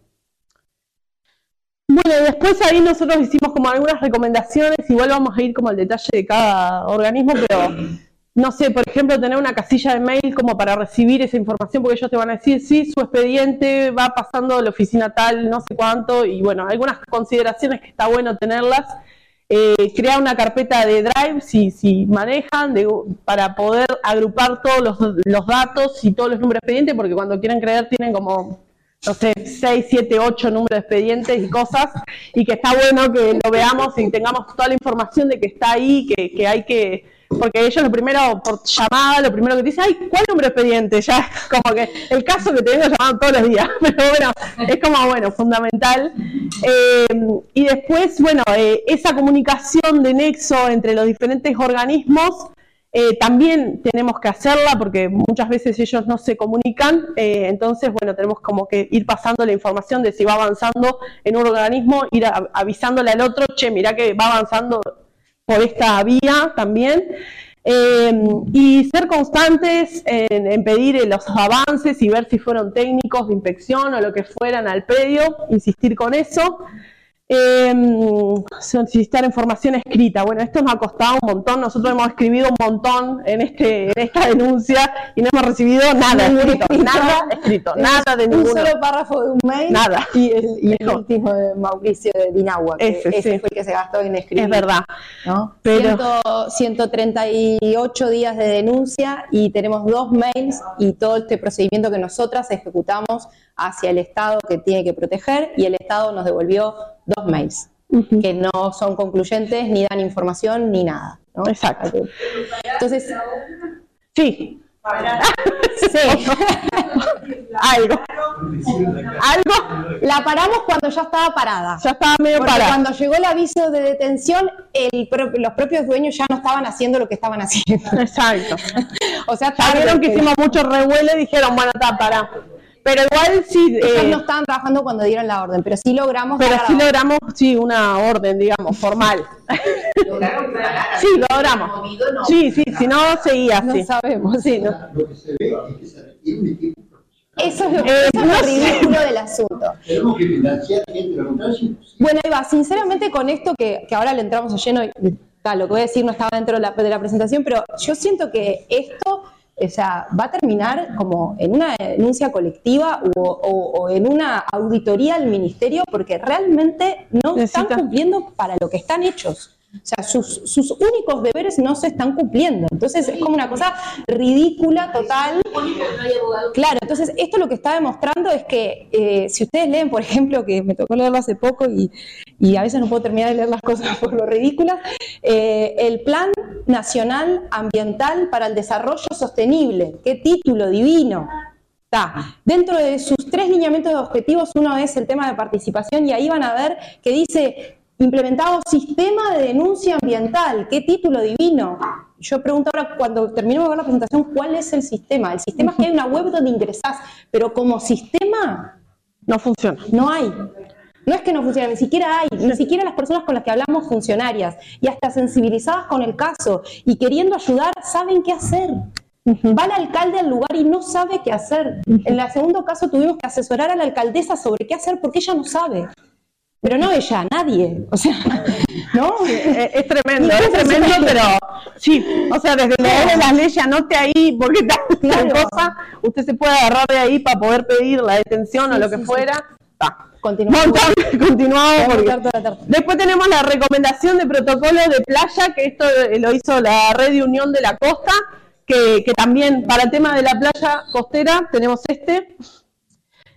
[SPEAKER 2] Bueno, después ahí nosotros hicimos como algunas recomendaciones, igual vamos a ir como al detalle de cada organismo, pero no sé, por ejemplo, tener una casilla de mail como para recibir esa información, porque ellos te van a decir, sí, su expediente va pasando a la oficina tal, no sé cuánto, y bueno, algunas consideraciones que está bueno tenerlas. Eh, crear una carpeta de Drive, si, si manejan, de- para poder agrupar todos los, los datos y todos los números de expediente, porque cuando quieren creer tienen como, no sé, 6, 7, 8 números de expedientes y cosas, y que está bueno que lo veamos y tengamos toda la información de que está ahí, que, que hay que, porque ellos lo primero, por llamada, lo primero que te dicen, ay, ¿cuál número de expediente? Ya es *laughs* como que el caso que te vengo llamando todos los días, *laughs* pero bueno, es como, bueno, fundamental. Eh, y después, bueno, eh, esa comunicación de nexo entre los diferentes organismos, eh, también tenemos que hacerla porque muchas veces ellos no se comunican, eh, entonces, bueno, tenemos como que ir pasando la información de si va avanzando en un organismo, ir avisándole al otro, che, mirá que va avanzando por esta vía también. Eh, y ser constantes en, en pedir eh, los avances y ver si fueron técnicos de inspección o lo que fueran al predio, insistir con eso. Eh, solicitar información escrita. Bueno, esto nos ha costado un montón. Nosotros hemos escribido un montón en, este, en esta *laughs* denuncia y no hemos recibido nada escrito. Nada escrito. Nada de
[SPEAKER 3] Un
[SPEAKER 2] ninguno.
[SPEAKER 3] solo párrafo de un mail
[SPEAKER 2] Nada.
[SPEAKER 3] y el, y el
[SPEAKER 2] No.
[SPEAKER 3] último de Mauricio de Dinagua, que
[SPEAKER 2] Ese,
[SPEAKER 3] ese
[SPEAKER 2] sí.
[SPEAKER 3] fue el que se gastó en escribir.
[SPEAKER 2] Es verdad.
[SPEAKER 3] ¿no?
[SPEAKER 2] Pero-
[SPEAKER 3] Ciento- 138 días de denuncia y tenemos dos mails y todo este procedimiento que nosotras ejecutamos hacia el Estado que tiene que proteger y el Estado nos devolvió dos mails que no son concluyentes ni dan información ni nada. ¿no?
[SPEAKER 2] Exacto.
[SPEAKER 3] Entonces,
[SPEAKER 2] Sí, *laughs*
[SPEAKER 3] sí, *laughs*
[SPEAKER 2] algo. Algo.
[SPEAKER 3] la paramos cuando ya estaba parada.
[SPEAKER 2] Ya estaba medio
[SPEAKER 3] Porque
[SPEAKER 2] parado.
[SPEAKER 3] cuando llegó el aviso de detención, el pro- los propios dueños ya no estaban haciendo lo que estaban haciendo.
[SPEAKER 2] Exacto. *laughs*
[SPEAKER 3] O sea,
[SPEAKER 2] Ya vieron que hicimos mucho revuelo y dijeron, bueno, está, para. Pero igual sí.
[SPEAKER 3] Ellos
[SPEAKER 2] eh,
[SPEAKER 3] no estaban trabajando cuando dieron la orden, pero sí logramos.
[SPEAKER 2] pero sí
[SPEAKER 3] la-
[SPEAKER 2] logramos, sí, una orden, digamos, formal.
[SPEAKER 4] Lograron.
[SPEAKER 2] Sí, logramos.
[SPEAKER 4] Movido, no.
[SPEAKER 2] Sí, sí, si no, seguía
[SPEAKER 3] No
[SPEAKER 2] así.
[SPEAKER 3] sabemos.
[SPEAKER 2] Sí, no.
[SPEAKER 5] Lo que se ve es que se requiere un equipo profesional.
[SPEAKER 3] Eso es lo,
[SPEAKER 2] Eh,
[SPEAKER 3] eso es lo
[SPEAKER 2] no sé.
[SPEAKER 3] ridículo del asunto.
[SPEAKER 5] Tenemos que financiar.
[SPEAKER 3] Bueno, Eva, sinceramente con esto que, que ahora le entramos a lleno, y, tal, lo que voy a decir no estaba dentro de la, de la presentación, pero yo siento que esto o sea, va a terminar como en una denuncia colectiva o, o- o en una auditoría al ministerio porque realmente no están cumpliendo para lo que están hechos. O sea, sus, sus únicos deberes no se están cumpliendo. Entonces es como una cosa ridícula, total. Claro, entonces esto lo que está demostrando es que eh, si ustedes leen, por ejemplo, que me tocó leerlo hace poco y, y a veces no puedo terminar de leer las cosas *laughs* por lo ridículas, eh, el Plan Nacional Ambiental para el Desarrollo Sostenible, qué título divino. Está. Dentro de sus tres lineamientos de objetivos, uno es el tema de participación y ahí van a ver que dice implementado sistema de denuncia ambiental, qué título divino. Yo pregunto ahora, cuando terminemos de ver la presentación, ¿cuál es el sistema? El sistema es que hay una web donde ingresás, pero como sistema
[SPEAKER 2] No funciona.
[SPEAKER 3] no hay. No es que no funcione, ni siquiera hay, ni siquiera las personas con las que hablamos funcionarias y hasta sensibilizadas con el caso y queriendo ayudar saben qué hacer. Va el alcalde al lugar y no sabe qué hacer. En el segundo caso tuvimos que asesorar a la alcaldesa sobre qué hacer porque ella no sabe. Pero no ella, nadie. O sea, *laughs* ¿no?
[SPEAKER 2] Eh, Es tremendo, es tremendo, pero sí, o sea, desde leer las leyes, anote ahí, porque tal
[SPEAKER 3] Claro.
[SPEAKER 2] cosa, usted se puede agarrar de ahí para poder pedir la detención o lo que
[SPEAKER 3] sí,
[SPEAKER 2] fuera. Está.
[SPEAKER 3] Continuamos.
[SPEAKER 2] Continuamos porque-. Después tenemos la recomendación de protocolo de playa, que esto eh, lo hizo la Red de Unión de la Costa, que, que también para el tema de la playa costera tenemos este.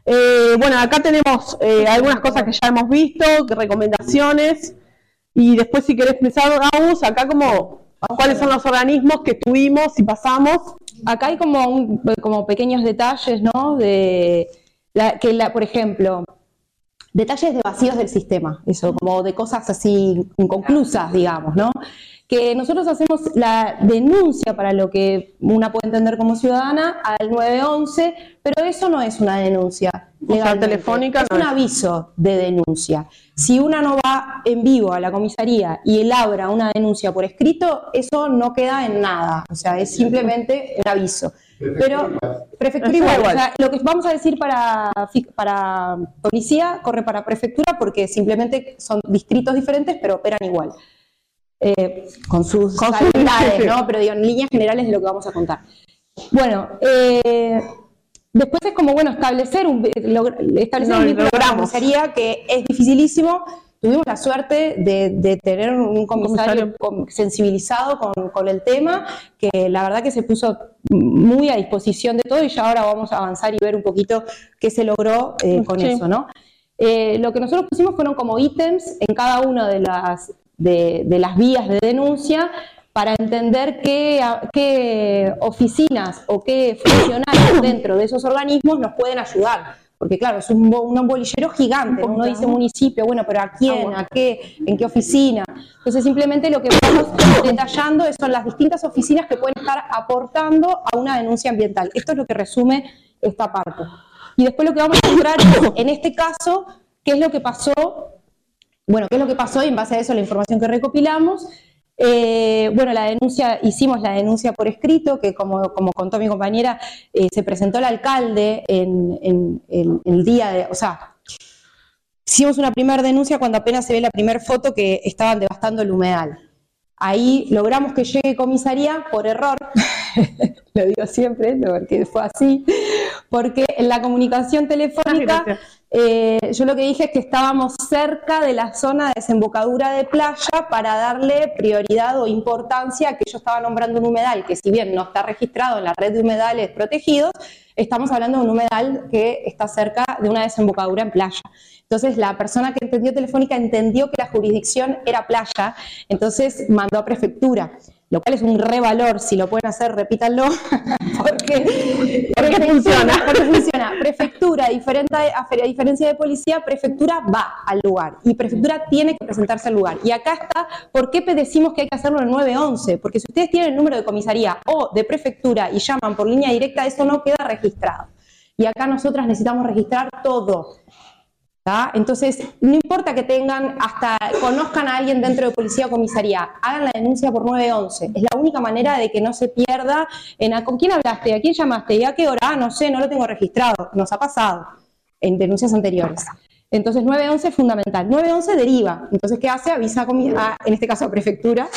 [SPEAKER 2] Eh, bueno, acá tenemos eh, algunas cosas que ya hemos visto, recomendaciones, y después si querés empezar, Agus, acá como cuáles son los organismos que tuvimos y pasamos.
[SPEAKER 3] Acá hay como, un- como pequeños detalles, ¿no? De la- que, la, por ejemplo, detalles de vacíos del sistema, eso, como de cosas así inconclusas, digamos, ¿no? Que nosotros hacemos la denuncia para lo que una puede entender como ciudadana al 911, pero eso no es una denuncia.
[SPEAKER 2] O sea,
[SPEAKER 3] legalmente.
[SPEAKER 2] telefónica
[SPEAKER 3] es
[SPEAKER 2] no
[SPEAKER 3] un
[SPEAKER 2] es.
[SPEAKER 3] aviso de denuncia. Si una no va en vivo a la comisaría y elabra una denuncia por escrito, eso no queda en nada. O sea, es simplemente un aviso. Pero prefectura igual.
[SPEAKER 2] igual.
[SPEAKER 3] O sea, lo que vamos a decir para, para policía corre para prefectura porque simplemente son distritos diferentes, pero operan igual. Eh, con sus
[SPEAKER 2] Con. *laughs*
[SPEAKER 3] ¿no? Pero digo, en líneas generales de lo que vamos a contar. Bueno, eh, después es como, bueno, establecer un, logr- establecer
[SPEAKER 2] No,
[SPEAKER 3] un vínculo comisaría que es dificilísimo. Tuvimos la suerte de, de tener un comisario, sensibilizado con, con el tema, que la verdad que se puso muy a disposición de todo y ya ahora vamos a avanzar y ver un poquito qué se logró eh, con
[SPEAKER 2] Sí.
[SPEAKER 3] eso, ¿no? Eh, lo que nosotros pusimos fueron como ítems en cada una de las, de, de las vías de denuncia para entender qué, oficinas o qué funcionarios dentro de esos organismos nos pueden ayudar. Porque claro, es un, un bolillero gigante, ¿no? uno dice municipio, bueno, pero ¿a quién? ¿A qué? ¿En qué oficina? Entonces simplemente lo que vamos detallando son las distintas oficinas que pueden estar aportando a una denuncia ambiental. Esto es lo que resume esta parte. Y después lo que vamos a mostrar es, en este caso, qué es lo que pasó bueno, ¿qué es lo que pasó? Y en base a eso, la información que recopilamos. eh, bueno, la denuncia, hicimos la denuncia por escrito, que como, como contó mi compañera, eh, se presentó el alcalde en, en- el día de, o sea, hicimos una primera denuncia cuando apenas se ve la primera foto que estaban devastando el humedal. Ahí logramos que llegue comisaría por error, *laughs* lo digo siempre, porque fue así, porque en la comunicación telefónica. Eh, yo lo que dije es que estábamos cerca de la zona de desembocadura de playa para darle prioridad o importancia a que yo estaba nombrando un humedal que si bien no está registrado en la red de humedales protegidos, estamos hablando de un humedal que está cerca de una desembocadura en playa. Entonces la persona que entendió telefónica entendió que la jurisdicción era playa, entonces mandó a prefectura. Lo cual es un revalor, si lo pueden hacer, repítanlo, *laughs* porque,
[SPEAKER 2] Porque funciona.
[SPEAKER 3] porque funciona. Prefectura, diferente, a, a diferencia de policía, prefectura va al lugar y prefectura tiene que presentarse al lugar. Y acá está, ¿por qué decimos que hay que hacerlo en 911? Porque si ustedes tienen el número de comisaría o de prefectura y llaman por línea directa, eso no queda registrado. Y acá nosotras necesitamos registrar todo. ¿tá? Entonces, no importa que tengan, hasta conozcan a alguien dentro de policía o comisaría, hagan la denuncia por 911. Es la única manera de que no se pierda en a- con quién hablaste, a quién llamaste y a qué hora, Ah, no sé, no lo tengo registrado. Nos ha pasado en denuncias anteriores. Entonces, 911 es fundamental. 911 deriva. Entonces, ¿qué hace? Avisa, en este caso, a prefectura.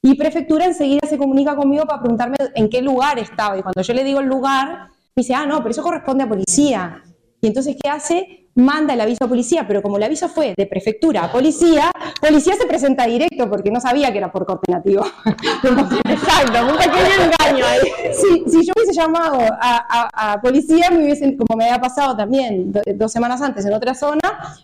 [SPEAKER 3] Y prefectura enseguida se comunica conmigo para preguntarme en qué lugar estaba. Y cuando yo le digo el lugar, dice, ah, no, pero eso corresponde a policía. Y entonces, ¿qué hace? manda el aviso a policía, pero como el aviso fue de prefectura a policía, policía se presenta directo porque no sabía que era por coordinativo. *laughs*
[SPEAKER 2] Exacto, un pequeño engaño ahí.
[SPEAKER 3] Si, si yo hubiese llamado a, a- a policía, me hubiesen, como me había pasado también do- dos semanas antes en otra zona,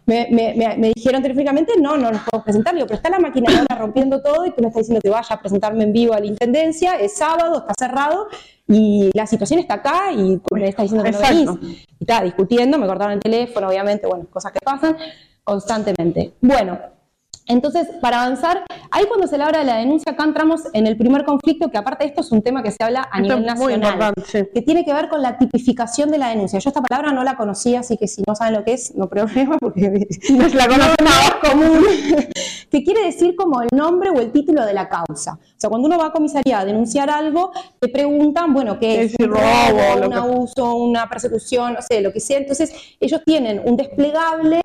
[SPEAKER 3] me, me- me- me dijeron telefónicamente, no, no nos podemos presentar. Digo, pero está la maquinadora rompiendo todo y tú me estás diciendo que vaya a presentarme en vivo a la Intendencia, es sábado, está cerrado, y la situación está acá y me está diciendo que no venís. Y estaba discutiendo, me cortaron el teléfono, obviamente, bueno, cosas que pasan constantemente. Bueno, entonces, para avanzar, ahí cuando se le habla de la denuncia, acá entramos en el primer conflicto, que aparte de esto es un tema que se habla a nivel nacional,
[SPEAKER 2] sí.
[SPEAKER 3] que tiene que ver con la tipificación de la denuncia. Yo esta palabra no la conocía, así que si no saben lo que es, no problema, porque *laughs*
[SPEAKER 2] No es la conocen
[SPEAKER 3] es común, *laughs* que quiere decir como el nombre o el título de la causa. O sea, cuando uno va a comisaría a denunciar algo, te preguntan, bueno, ¿qué es?
[SPEAKER 2] Es
[SPEAKER 3] Un
[SPEAKER 2] robo,
[SPEAKER 3] un abuso, una persecución, no sé, lo que sea. Entonces, ellos tienen un desplegable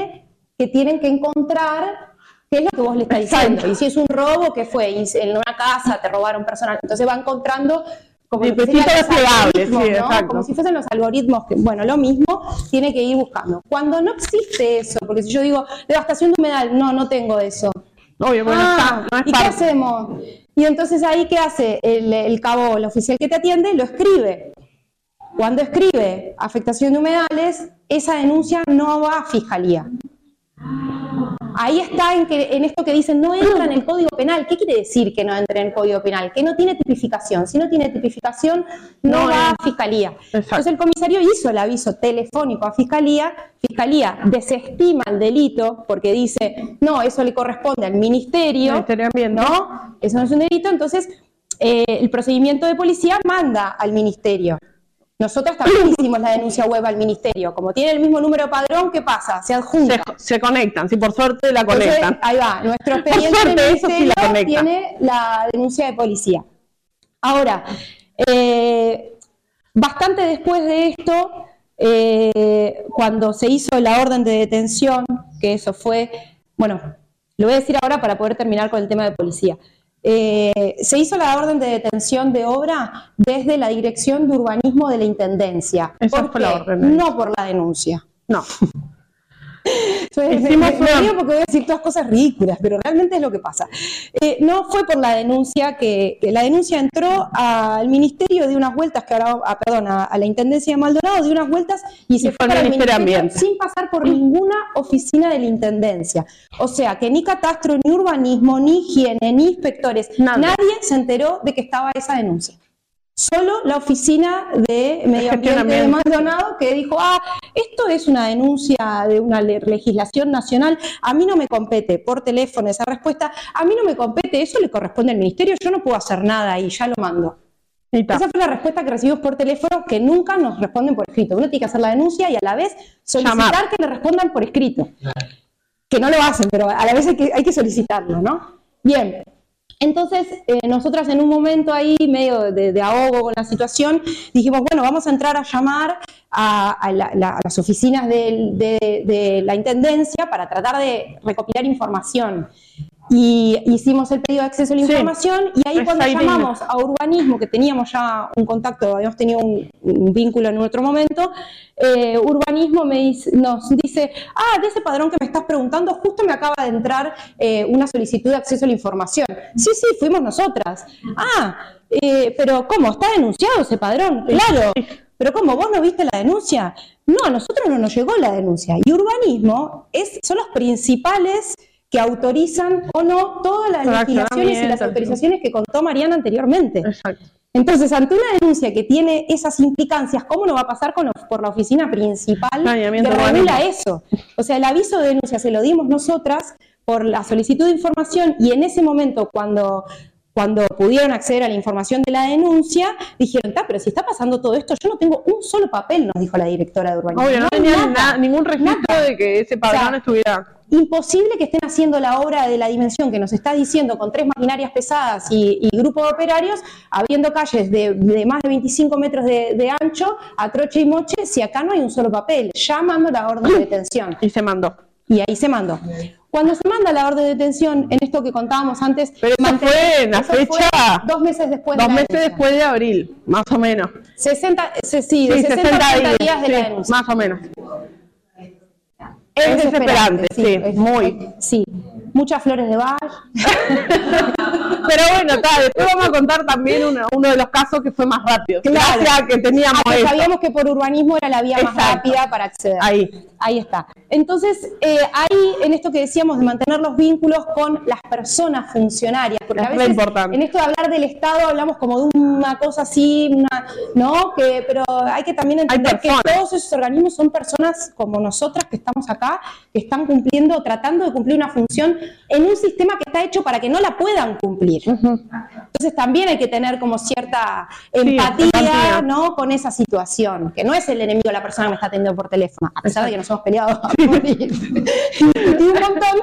[SPEAKER 3] que tienen que encontrar qué es lo que vos le estás
[SPEAKER 2] Exacto.
[SPEAKER 3] diciendo. Y si es un robo, ¿qué fue? Y en una casa te robaron personal. Entonces va encontrando como que
[SPEAKER 2] distintos
[SPEAKER 3] los algoritmos,
[SPEAKER 2] sí,
[SPEAKER 3] ¿no? Como si fuesen los algoritmos, que, bueno, lo mismo, tiene que ir buscando. Cuando no existe eso, porque si yo digo devastación de humedal, no, no tengo eso.
[SPEAKER 2] Obvio, bueno,
[SPEAKER 3] Ah,
[SPEAKER 2] está, no es
[SPEAKER 3] ¿Y qué hacemos? Y entonces ahí, ¿qué hace? El, el cabo, el oficial que te atiende, lo escribe. Cuando escribe afectación de humedales, esa denuncia no va a fiscalía. Ahí está en, que, en esto que dicen no entra en el *clears throat* Código Penal. ¿Qué quiere decir que no entra en el Código Penal? Que no tiene tipificación. Si no tiene tipificación, no,
[SPEAKER 2] No
[SPEAKER 3] va
[SPEAKER 2] es.
[SPEAKER 3] a Fiscalía.
[SPEAKER 2] Exacto.
[SPEAKER 3] Entonces el comisario hizo el aviso telefónico a Fiscalía. Fiscalía desestima el delito porque dice, no, eso le corresponde al Ministerio.
[SPEAKER 2] Ministerio de Ambiente.
[SPEAKER 3] No, eso no es un delito. Entonces eh, el procedimiento de policía manda al Ministerio. Nosotros también hicimos la denuncia web al Ministerio. Como tiene el mismo número padrón, ¿qué pasa? Se adjunta.
[SPEAKER 2] Se, se conectan, sí, por suerte la
[SPEAKER 3] Entonces,
[SPEAKER 2] conectan.
[SPEAKER 3] ahí va, nuestro expediente
[SPEAKER 2] suerte,
[SPEAKER 3] del
[SPEAKER 2] sí
[SPEAKER 3] ministerio
[SPEAKER 2] la
[SPEAKER 3] tiene la denuncia de policía. Ahora, eh, bastante después de esto, eh, cuando se hizo la orden de detención, que eso fue, bueno, lo voy a decir ahora para poder terminar con el tema de policía. Eh, se hizo la orden de detención de obra desde la Dirección de Urbanismo de la Intendencia.
[SPEAKER 2] Esa
[SPEAKER 3] ¿Por
[SPEAKER 2] fue la orden de
[SPEAKER 3] No por la denuncia.
[SPEAKER 2] No. Hicimos
[SPEAKER 3] me- me río porque voy a decir todas cosas ridículas, pero realmente es lo que pasa. Eh, no fue por la denuncia que, que la denuncia entró al ministerio de unas vueltas que ahora, ah, perdón, a, a la intendencia de Maldonado de unas vueltas y se
[SPEAKER 2] Y fue
[SPEAKER 3] fue
[SPEAKER 2] al Ministerio Ambiente.
[SPEAKER 3] sin pasar por ninguna oficina de la intendencia. O sea que ni catastro, ni urbanismo, ni higiene, ni inspectores,
[SPEAKER 2] Nada.
[SPEAKER 3] nadie se enteró de que estaba esa denuncia. Solo la oficina de medio ambiente de. Maldonado que dijo, ah, esto es una denuncia de una le- legislación nacional, a mí no me compete, por teléfono esa respuesta, a mí no me compete, eso le corresponde al ministerio, yo no puedo hacer nada ahí, ya lo mando. Esa fue la respuesta que recibimos por teléfono, que nunca nos responden por escrito. Uno tiene que hacer la denuncia y a la vez solicitar
[SPEAKER 2] Llamar.
[SPEAKER 3] que le respondan por escrito. Que no lo hacen, pero a la vez hay que, hay que solicitarlo, ¿no? Bien. Entonces, eh, nosotras en un momento ahí, medio de, ahogo con la situación, dijimos, bueno, vamos a entrar a llamar a, a la- la- a las oficinas de la Intendencia para tratar de recopilar información. Y hicimos el pedido de acceso a la
[SPEAKER 2] Sí.
[SPEAKER 3] información y ahí cuando llamamos a urbanismo, que teníamos ya un contacto, habíamos tenido un, un vínculo en otro momento, eh, urbanismo me dice- nos dice, ah, de ese padrón que me estás preguntando, justo me acaba de entrar eh, una solicitud de acceso a la información. Sí, sí, fuimos nosotras. Ah, eh, pero ¿cómo? ¿Está denunciado ese padrón? Claro. Pero ¿cómo? ¿Vos no viste la denuncia? No, a nosotros no nos llegó la denuncia. Y urbanismo es, son los principales que autorizan o no todas las legislaciones y las autorizaciones que contó Mariana anteriormente.
[SPEAKER 2] Exacto.
[SPEAKER 3] Entonces, ante una denuncia que tiene esas implicancias, ¿cómo no va a pasar con, por la oficina principal que
[SPEAKER 2] urbanismo.
[SPEAKER 3] eso? O sea, el aviso de denuncia se lo dimos nosotras por la solicitud de información y en ese momento cuando, cuando pudieron acceder a la información de la denuncia, dijeron, "Ta, pero si está pasando todo esto, yo no tengo un solo papel, nos dijo la directora de urbanismo.
[SPEAKER 2] Obvio, no,
[SPEAKER 3] hay
[SPEAKER 2] tenían
[SPEAKER 3] nada".
[SPEAKER 2] na- ningún registro
[SPEAKER 3] nada.
[SPEAKER 2] de que ese padrón
[SPEAKER 3] O sea,
[SPEAKER 2] estuviera.
[SPEAKER 3] imposible que estén haciendo la obra de la dimensión que nos está diciendo con tres maquinarias pesadas y, y grupo de operarios, habiendo calles de, de más de 25 metros de, de ancho, a troche y moche, si acá no hay un solo papel, llamando la orden de detención.
[SPEAKER 2] Y se mandó.
[SPEAKER 3] Y ahí se mandó. Cuando se manda la orden de detención, en esto que contábamos antes,
[SPEAKER 2] Pero eso fue en la
[SPEAKER 3] fue
[SPEAKER 2] fecha-
[SPEAKER 3] dos meses después
[SPEAKER 2] Dos
[SPEAKER 3] de la
[SPEAKER 2] meses
[SPEAKER 3] denuncia.
[SPEAKER 2] después de abril, más o menos.
[SPEAKER 3] 60, se- sí, de
[SPEAKER 2] Sí,
[SPEAKER 3] 60 a 80 días de la
[SPEAKER 2] sí,
[SPEAKER 3] denuncia.
[SPEAKER 2] más o menos. Es desesperante, sí,
[SPEAKER 3] es-
[SPEAKER 2] muy.
[SPEAKER 3] Sí, muchas flores de Bach. *laughs*
[SPEAKER 2] Pero bueno, está, después vamos a contar también uno, uno de los casos que fue más rápido.
[SPEAKER 3] Claro.
[SPEAKER 2] Gracias a que teníamos
[SPEAKER 3] Ah, que sabíamos que por urbanismo era la vía más rápida para acceder.
[SPEAKER 2] Ahí.
[SPEAKER 3] Ahí está. Entonces, eh, ahí en esto que decíamos de mantener los vínculos con las personas funcionarias, porque
[SPEAKER 2] Es
[SPEAKER 3] a veces
[SPEAKER 2] importante.
[SPEAKER 3] en esto de hablar del Estado hablamos como de una cosa así, una, ¿no? Que, pero hay que también entender que todos esos organismos son personas como nosotras que estamos acá, que están cumpliendo, tratando de cumplir una función en un sistema que está hecho para que no la puedan cumplir. Entonces también hay que tener como cierta empatía,
[SPEAKER 2] empatía.
[SPEAKER 3] ¿no? con esa situación, que no es el enemigo la persona que me está atendiendo por teléfono, a pesar de que nos hemos peleado a morir. y un montón,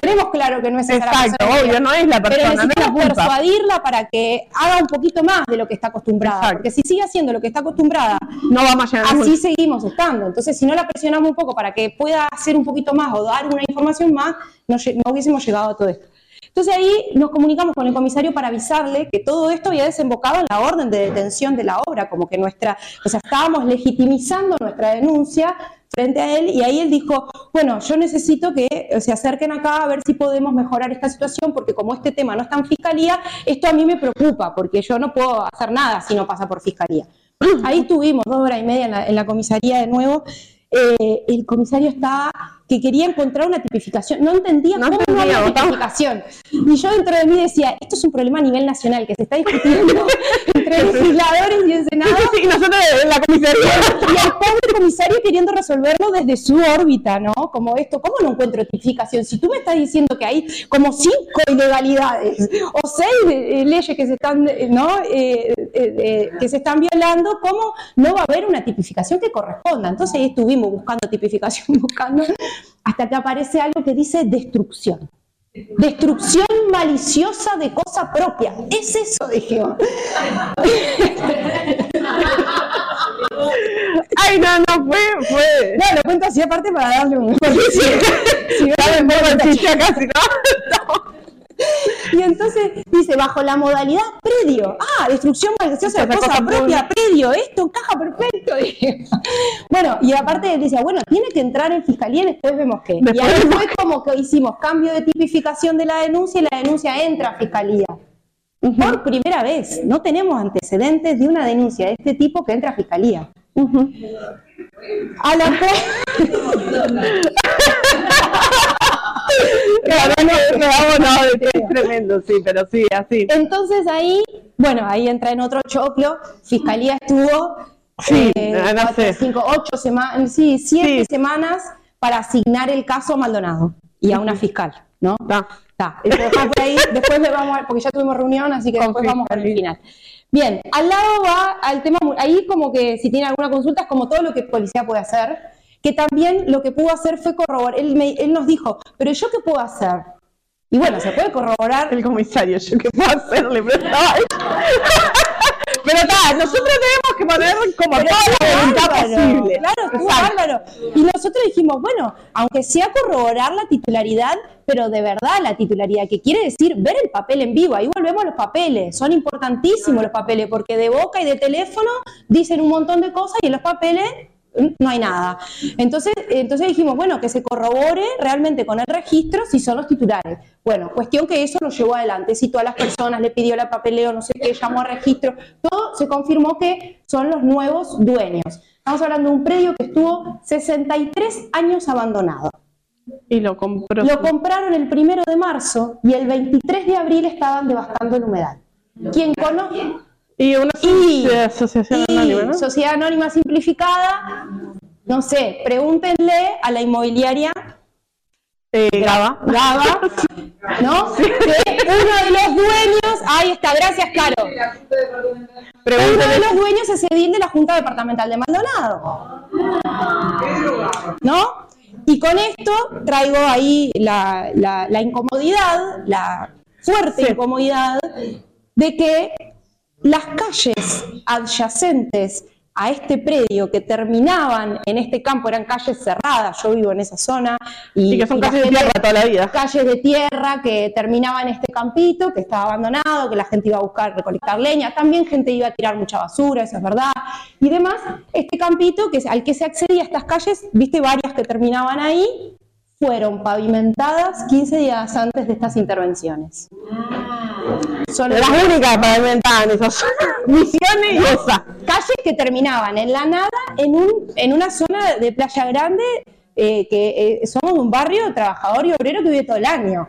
[SPEAKER 3] tenemos claro que no es esa la
[SPEAKER 2] Exacto,
[SPEAKER 3] persona.
[SPEAKER 2] obvio, no es la
[SPEAKER 3] Pero
[SPEAKER 2] persona, no la
[SPEAKER 3] necesitamos
[SPEAKER 2] culpa.
[SPEAKER 3] persuadirla para que haga un poquito más de lo que está acostumbrada,
[SPEAKER 2] Exacto.
[SPEAKER 3] porque si sigue haciendo lo que está acostumbrada,
[SPEAKER 2] No vamos a ningún-
[SPEAKER 3] así seguimos estando. Entonces, si no la presionamos un poco para que pueda hacer un poquito más o dar una información más, no, hubiésemos llegado a todo esto. Entonces ahí nos comunicamos con el comisario para avisarle que todo esto había desembocado en la orden de detención de la obra, como que nuestra, o sea, estábamos legitimizando nuestra denuncia frente a él y ahí él dijo, bueno, yo necesito que eh, se acerquen acá a ver si podemos mejorar esta situación porque como este tema no está en fiscalía, esto a mí me preocupa porque yo no puedo hacer nada si no pasa por fiscalía. *clears throat* Ahí estuvimos dos horas y media en la comisaría de nuevo. Eh, el comisario estaba que quería encontrar una tipificación, no entendía
[SPEAKER 2] No
[SPEAKER 3] cómo
[SPEAKER 2] entendía, estaba-
[SPEAKER 3] tipificación. Y yo dentro de mí decía, esto es un problema a nivel nacional que se está discutiendo *laughs* entre legisladores y el Senado.
[SPEAKER 2] Sí, y nosotros en la comisaría.
[SPEAKER 3] Y el pobre comisario queriendo resolverlo desde su órbita, ¿no? Como esto, ¿cómo no encuentro tipificación? Si tú me estás diciendo que hay como cinco ilegalidades o seis eh, leyes que se están, eh, ¿no? Eh, eh, eh, que se están violando, ¿cómo no va a haber una tipificación que corresponda? Entonces ahí estuvimos buscando tipificación, *laughs* buscando, hasta que aparece algo que dice destrucción. Destrucción maliciosa de cosa propia. Es eso, dijimos. *laughs*
[SPEAKER 2] Ay, no, no, fue, fue.
[SPEAKER 3] No, lo cuento así aparte para darle un... *laughs*
[SPEAKER 2] Si poco de chicha casi, ¿no? *laughs*
[SPEAKER 3] Y entonces dice, bajo la modalidad predio. Ah, destrucción maliciosa de cosa propia, predio, esto encaja perfecto. bueno, y aparte él decía, bueno, tiene que entrar en fiscalía y después vemos qué. Y
[SPEAKER 2] Después
[SPEAKER 3] ahí
[SPEAKER 2] vemos
[SPEAKER 3] fue como que hicimos cambio de tipificación de la denuncia y la denuncia entra a fiscalía. Por primera vez, no tenemos antecedentes de una denuncia de este tipo que entra a fiscalía. A la *laughs* *laughs*
[SPEAKER 2] Claro, *laughs* no, no, es tremendo, sí, pero sí, así.
[SPEAKER 3] Entonces ahí, bueno, ahí entra en otro choclo. Fiscalía estuvo
[SPEAKER 2] Sí,
[SPEAKER 3] eh,
[SPEAKER 2] no
[SPEAKER 3] cuatro,
[SPEAKER 2] sé.
[SPEAKER 3] cinco, ocho semanas, sí, siete
[SPEAKER 2] Sí.
[SPEAKER 3] semanas para asignar el caso a Maldonado y a una fiscal, ¿no?
[SPEAKER 2] Está.
[SPEAKER 3] Está. Dejamos por ahí, después le vamos a, porque ya tuvimos reunión, así que
[SPEAKER 2] Con
[SPEAKER 3] después vamos
[SPEAKER 2] fiscalía.
[SPEAKER 3] final. Bien, al lado va al tema, ahí como que si tiene alguna consulta es como todo lo que policía puede hacer, que también lo que pudo hacer fue corroborar, él, me- él nos dijo, pero yo qué puedo hacer? Y bueno, se puede corroborar
[SPEAKER 2] El comisario, ¿yo qué puedo hacerle? Pero estaba *laughs* ahí. Pero está, nosotros tenemos que poner como
[SPEAKER 3] Pero
[SPEAKER 2] toda la voluntad
[SPEAKER 3] bárbaro,
[SPEAKER 2] posible.
[SPEAKER 3] Claro, estuvo bárbaro. Y nosotros dijimos, bueno, aunque sea corroborar la titularidad, pero de verdad la titularidad, que quiere decir ver el papel en vivo. Ahí volvemos a los papeles. Son importantísimos los papeles, porque de boca y de teléfono dicen un montón de cosas y en los papeles no hay nada. Entonces, entonces dijimos, bueno, que se corrobore realmente con el registro si son los titulares. Bueno, cuestión que eso lo llevó adelante. Si todas las personas le pidió la papeleo, no sé qué, llamó a registro, todo se confirmó que son los nuevos dueños. Estamos hablando de un predio que estuvo 63 años abandonado.
[SPEAKER 2] Y lo compró.
[SPEAKER 3] Lo compraron el primero de marzo y el 23 de abril estaban devastando el humedal. Quien conoce
[SPEAKER 2] Y una
[SPEAKER 3] Y-
[SPEAKER 2] asociación
[SPEAKER 3] y
[SPEAKER 2] anónima, ¿no?
[SPEAKER 3] Sociedad Anónima Simplificada, no sé, pregúntenle a la inmobiliaria
[SPEAKER 2] Eh, Gaba.
[SPEAKER 3] Gaba, ¿no? *laughs* Que uno de los dueños, ahí está, gracias, Caro. Uno de los dueños es edil de la Junta Departamental de Maldonado. ¿No? Y con esto traigo ahí la, la- la incomodidad, la fuerte
[SPEAKER 2] Sí.
[SPEAKER 3] incomodidad de que las calles adyacentes a este predio que terminaban en este campo eran calles cerradas, yo vivo en esa zona y,
[SPEAKER 2] que son
[SPEAKER 3] y
[SPEAKER 2] calles de tierra toda la vida.
[SPEAKER 3] calles de tierra que terminaban en este campito, que estaba abandonado, que la gente iba a buscar recolectar leña, también gente iba a tirar mucha basura, eso es verdad, y demás, este campito que, al que se accedía a estas calles, viste varias que terminaban ahí, fueron pavimentadas 15 días antes de estas intervenciones. Son
[SPEAKER 2] Las únicas pavimentadas en esas misiones y esa.
[SPEAKER 3] calles que terminaban en la nada en, un, en una zona de Playa Grande, eh, que eh, somos un barrio trabajador y obrero que vive todo el año.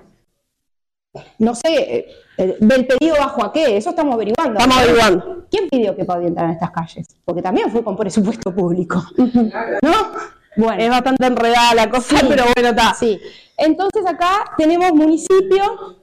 [SPEAKER 3] No sé, eh, eh, del pedido bajo a qué, eso estamos averiguando.
[SPEAKER 2] Estamos averiguando.
[SPEAKER 3] ¿Quién pidió que pavimentaran estas calles? Porque también fue con presupuesto público. ¿No? Bueno.
[SPEAKER 2] Es bastante enredada la cosa,
[SPEAKER 3] Sí.
[SPEAKER 2] pero bueno, está.
[SPEAKER 3] Sí. Entonces acá tenemos municipio.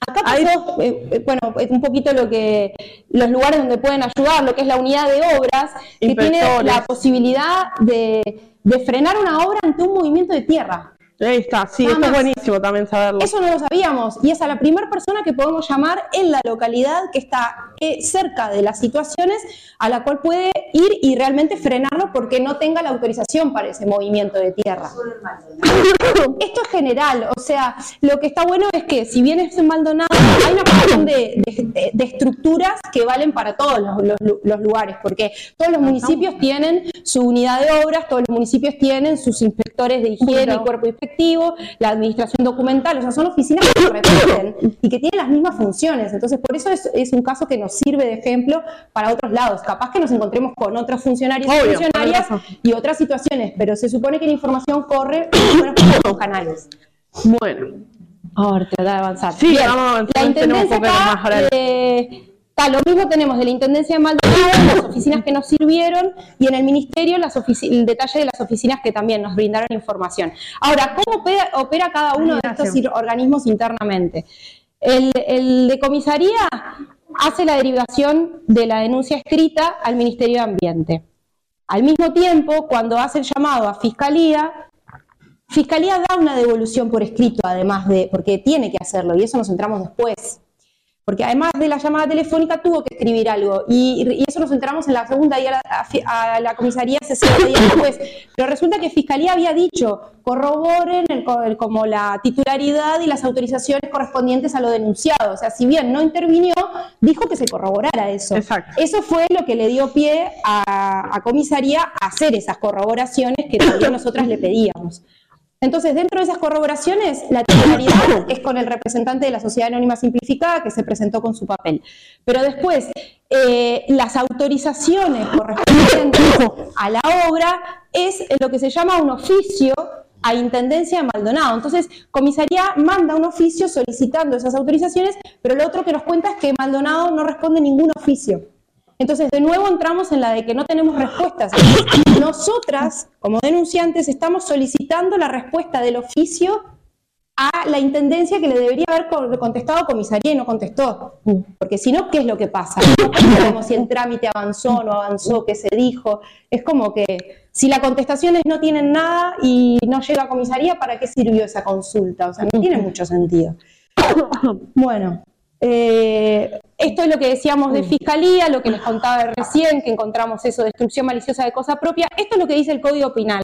[SPEAKER 3] Acá pasó, eh, eh, bueno, un poquito lo que los lugares donde pueden ayudar, lo que es la unidad de obras, que tiene la posibilidad de, de frenar una obra ante un movimiento de tierra.
[SPEAKER 2] Ahí está, sí,
[SPEAKER 3] Nada
[SPEAKER 2] esto es buenísimo también saberlo.
[SPEAKER 3] Eso no lo sabíamos y es a la primera persona que podemos llamar en la localidad que está eh, cerca de las situaciones a la cual puede ir y realmente frenarlo porque no tenga la autorización para ese movimiento de tierra. *laughs* Esto es general, o sea, lo que está bueno es que si bien es en Maldonado, hay una cuestión de, de- de estructuras que valen para todos los, los- los lugares, porque todos los municipios tienen su unidad de obras, todos los municipios tienen sus inspectores de higiene y cuerpo la administración documental, o sea, son oficinas que se repiten y que tienen las mismas funciones. Entonces, por eso es, es un caso que nos sirve de ejemplo para otros lados. Capaz que nos encontremos con otros funcionarios y funcionarias y otras situaciones, pero se supone que la información corre por canales.
[SPEAKER 2] Bueno,
[SPEAKER 3] Ahora tratar de avanzar.
[SPEAKER 2] Sí,
[SPEAKER 3] Bien,
[SPEAKER 2] vamos a avanzar,
[SPEAKER 3] La intendencia
[SPEAKER 2] poco más
[SPEAKER 3] eh, está, lo mismo tenemos de la intendencia de Maldonado, las oficinas que nos sirvieron y en el ministerio las el detalle de las oficinas que también nos brindaron información. Ahora, ¿cómo opera, opera cada uno de estos organismos internamente? El, el de comisaría hace la derivación de la denuncia escrita al Ministerio de Ambiente. Al mismo tiempo, cuando hace el llamado a Fiscalía, Fiscalía da una devolución por escrito, además de, porque tiene que hacerlo, y eso nos entramos después. Porque además de la llamada telefónica tuvo que escribir algo, y, y eso nos entramos en la segunda y a la, a la comisaría 60 días después. Pero resulta que Fiscalía había dicho, corroboren el el- como la titularidad y las autorizaciones correspondientes a lo denunciado. O sea, si bien no intervinió, dijo que se corroborara eso.
[SPEAKER 2] Exacto.
[SPEAKER 3] Eso fue lo que le dio pie a, a comisaría a hacer esas corroboraciones que también nosotras le pedíamos. Entonces, dentro de esas corroboraciones, la titularidad *coughs* es con el representante de la Sociedad Anónima Simplificada que se presentó con su papel. Pero después, eh, las autorizaciones correspondientes a la obra es lo que se llama un oficio a Intendencia de Maldonado. Entonces, comisaría manda un oficio solicitando esas autorizaciones, pero lo otro que nos cuenta es que Maldonado no responde ningún oficio. Entonces, de nuevo entramos en la de que no tenemos respuestas. *coughs* Nosotras, como denunciantes, estamos solicitando la respuesta del oficio a la intendencia que le debería haber co- contestado comisaría y no contestó. Porque si no, ¿qué es lo que pasa? No si el trámite avanzó no avanzó, qué se dijo. Es como que si las contestaciones no tienen nada y no llega a comisaría, ¿para qué sirvió esa consulta? O sea, no tiene mucho sentido. *coughs* Bueno, eh, esto es lo que decíamos de fiscalía, lo que les contaba recién, que encontramos eso, destrucción maliciosa de cosa propia. Esto es lo que dice el Código Penal,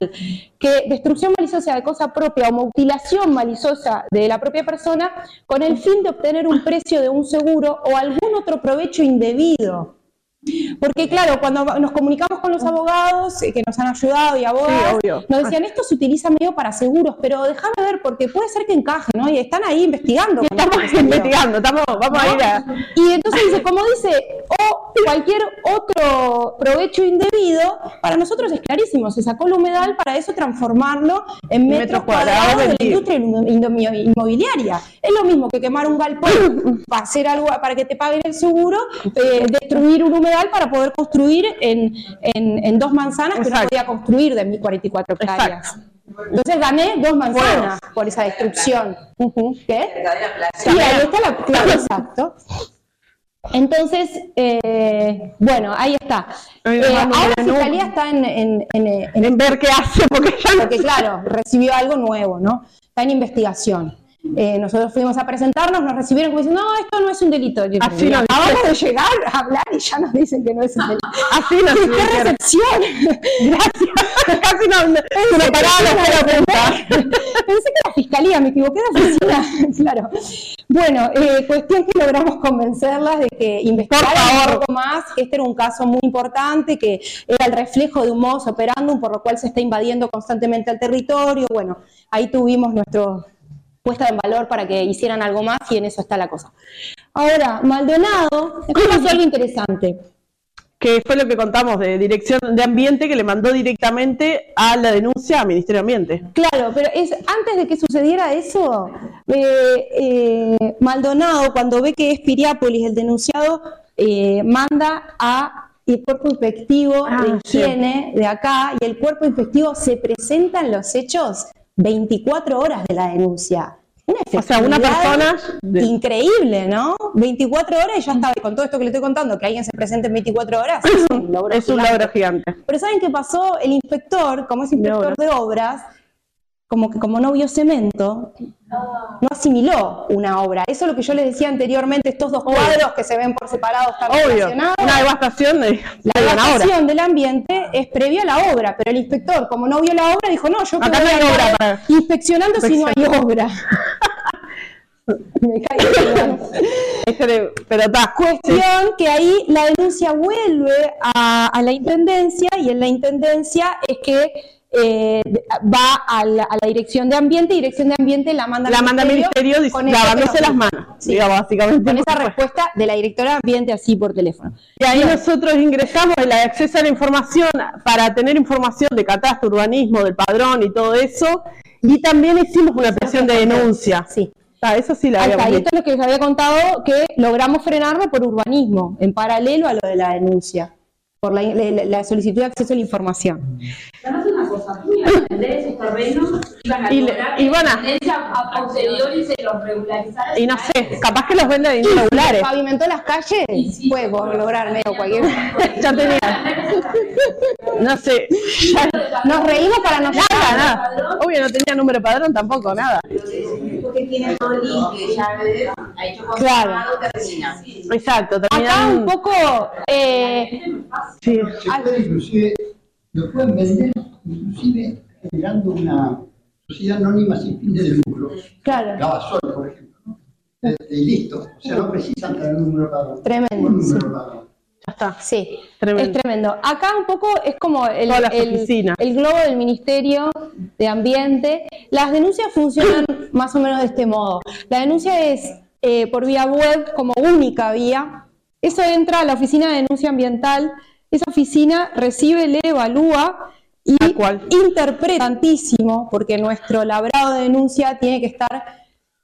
[SPEAKER 3] que destrucción maliciosa de cosa propia o mutilación maliciosa de la propia persona con el fin de obtener un precio de un seguro o algún otro provecho indebido. Porque claro, cuando nos comunicamos con los abogados eh, que nos han ayudado y abogados,
[SPEAKER 2] obvio.
[SPEAKER 3] nos decían, esto se utiliza medio para seguros, pero déjame ver, porque puede ser que encaje, ¿no? Y están ahí investigando.
[SPEAKER 2] Estamos investigando, estamos, vamos a ir a...
[SPEAKER 3] Y entonces dice, como dice, o cualquier otro provecho indebido, para nosotros es clarísimo, se sacó el humedal para eso transformarlo en metros,
[SPEAKER 2] Metros cuadrados
[SPEAKER 3] cuadrados de la industria inmo- inmobiliaria. Es lo mismo que quemar un galpón *laughs* para hacer algo para que te paguen el seguro, eh, destruir un humedal para poder construir en, en- en dos manzanas que no podía construir de 1044 hectáreas. Entonces gané dos manzanas por esa destrucción. ¿Qué? Sí, ahí está la claro, exacto. Entonces, eh, bueno, ahí está. Eh, ahora la. Fiscalía está en, en- en- en-
[SPEAKER 2] En ver qué hace, porque ya no
[SPEAKER 3] porque claro, recibió algo nuevo, ¿no? Está en investigación. Eh, nosotros fuimos a presentarnos, nos recibieron como diciendo, no, esto no es un delito. Yo
[SPEAKER 2] Así nos
[SPEAKER 3] de llegar a hablar y ya nos dicen que no es un delito. *laughs*
[SPEAKER 2] Así nos
[SPEAKER 3] ¡Qué recepción! *laughs*
[SPEAKER 2] Gracias. Casi no, la espera punta.
[SPEAKER 3] Pensé que era fiscalía, me equivoqué de oficina. *laughs* claro. Bueno, eh, cuestión que logramos convencerlas de que investigaran un poco más, que este era un caso muy importante, que era el reflejo de un modus operandum por lo cual se está invadiendo constantemente el territorio. Bueno, ahí tuvimos nuestro puesta en valor para que hicieran algo más y en eso está la cosa. Ahora, Maldonado, después *coughs* pasó algo interesante.
[SPEAKER 2] que fue lo que contamos de Dirección de Ambiente que le mandó directamente a la denuncia al Ministerio de Ambiente.
[SPEAKER 3] Claro, pero es antes de que sucediera eso, eh, eh, Maldonado, cuando ve que es Piriápolis el denunciado, eh, manda a el cuerpo inspectivo
[SPEAKER 2] Ah,
[SPEAKER 3] de
[SPEAKER 2] sí.
[SPEAKER 3] higiene de acá y el cuerpo inspectivo se presenta en los hechos 24 horas de la denuncia. Una
[SPEAKER 2] O sea, una persona de-
[SPEAKER 3] increíble, ¿no? 24 horas y ya estaba. Y con todo esto que le estoy contando, que alguien se presente en 24 horas, es un *laughs* logro
[SPEAKER 2] es un
[SPEAKER 3] gigante.
[SPEAKER 2] logro gigante.
[SPEAKER 3] Pero ¿saben qué pasó? El inspector, como es inspector de obras, como que como no vio cemento, no asimiló una obra. Eso es lo que yo les decía anteriormente, estos dos cuadros que se ven por separado están
[SPEAKER 2] Obvio,
[SPEAKER 3] relacionados.
[SPEAKER 2] una devastación de
[SPEAKER 3] La devastación del ambiente es previa a la obra, pero el inspector, como no vio la obra, dijo, no, yo
[SPEAKER 2] Acá no hay obra para-
[SPEAKER 3] inspeccionando si no hay obra. Me. *laughs*
[SPEAKER 2] Este, Pero está,
[SPEAKER 3] Cuestión que ahí la denuncia vuelve a, a la intendencia y en la intendencia es que eh, va a la, a la dirección de ambiente y dirección de ambiente la manda
[SPEAKER 2] la
[SPEAKER 3] al
[SPEAKER 2] manda al ministerio
[SPEAKER 3] que
[SPEAKER 2] lavándose las manos,
[SPEAKER 3] Sí,
[SPEAKER 2] digamos, básicamente.
[SPEAKER 3] con esa respuesta de la directora de ambiente así por teléfono.
[SPEAKER 2] Y ahí nosotros ingresamos el acceso a la información para tener información de catastro, urbanismo, del padrón y todo eso. Y también hicimos una presión de denuncia.
[SPEAKER 3] Sí.
[SPEAKER 2] Ah, eso sí la
[SPEAKER 3] Ahí está,
[SPEAKER 2] habíamos
[SPEAKER 3] y
[SPEAKER 2] dicho.
[SPEAKER 3] esto es lo que les había contado que logramos frenarlo por urbanismo, en paralelo a lo de la denuncia, por la, la- la solicitud de acceso a la información.
[SPEAKER 6] Además una cosa, tú ibas a vender esos terrenos, iban a
[SPEAKER 2] Y
[SPEAKER 6] lograr
[SPEAKER 2] y a-
[SPEAKER 6] posteriori se los.
[SPEAKER 2] Y no sé, capaz que los venden irregulares.
[SPEAKER 3] Pavimentó las calles,
[SPEAKER 6] sí.
[SPEAKER 3] puede lograr medio cualquier *laughs*
[SPEAKER 2] ya tenía. No sé. ya-
[SPEAKER 3] Nos reímos para no
[SPEAKER 2] nada, nada. Obvio, no tenía número de padrón tampoco, nada.
[SPEAKER 4] Porque tiene todo limpio, ya ves, ha hecho
[SPEAKER 3] Claro.
[SPEAKER 4] termina.
[SPEAKER 2] Exacto,
[SPEAKER 3] Acá un poco, eh,
[SPEAKER 2] Sí.
[SPEAKER 5] Inclusive, lo pueden vender inclusive generando una sociedad anónima sin fines de lucro.
[SPEAKER 3] claro,
[SPEAKER 5] Gabasol, por ejemplo. ¿no? Y listo. O sea, no precisan tener un número de padrón.
[SPEAKER 3] Tremendo,
[SPEAKER 5] Un número
[SPEAKER 3] sí.
[SPEAKER 5] de padrón.
[SPEAKER 2] Ya está.
[SPEAKER 3] sí,
[SPEAKER 2] Tremendo.
[SPEAKER 3] es tremendo. Acá un poco es como el, el- el globo del Ministerio de Ambiente. Las denuncias funcionan más o menos de este modo. La denuncia es eh, por vía web como única vía. Eso entra a la oficina de denuncia ambiental. Esa oficina recibe, lee, evalúa y interpreta tantísimo, porque nuestro labrado de denuncia tiene que estar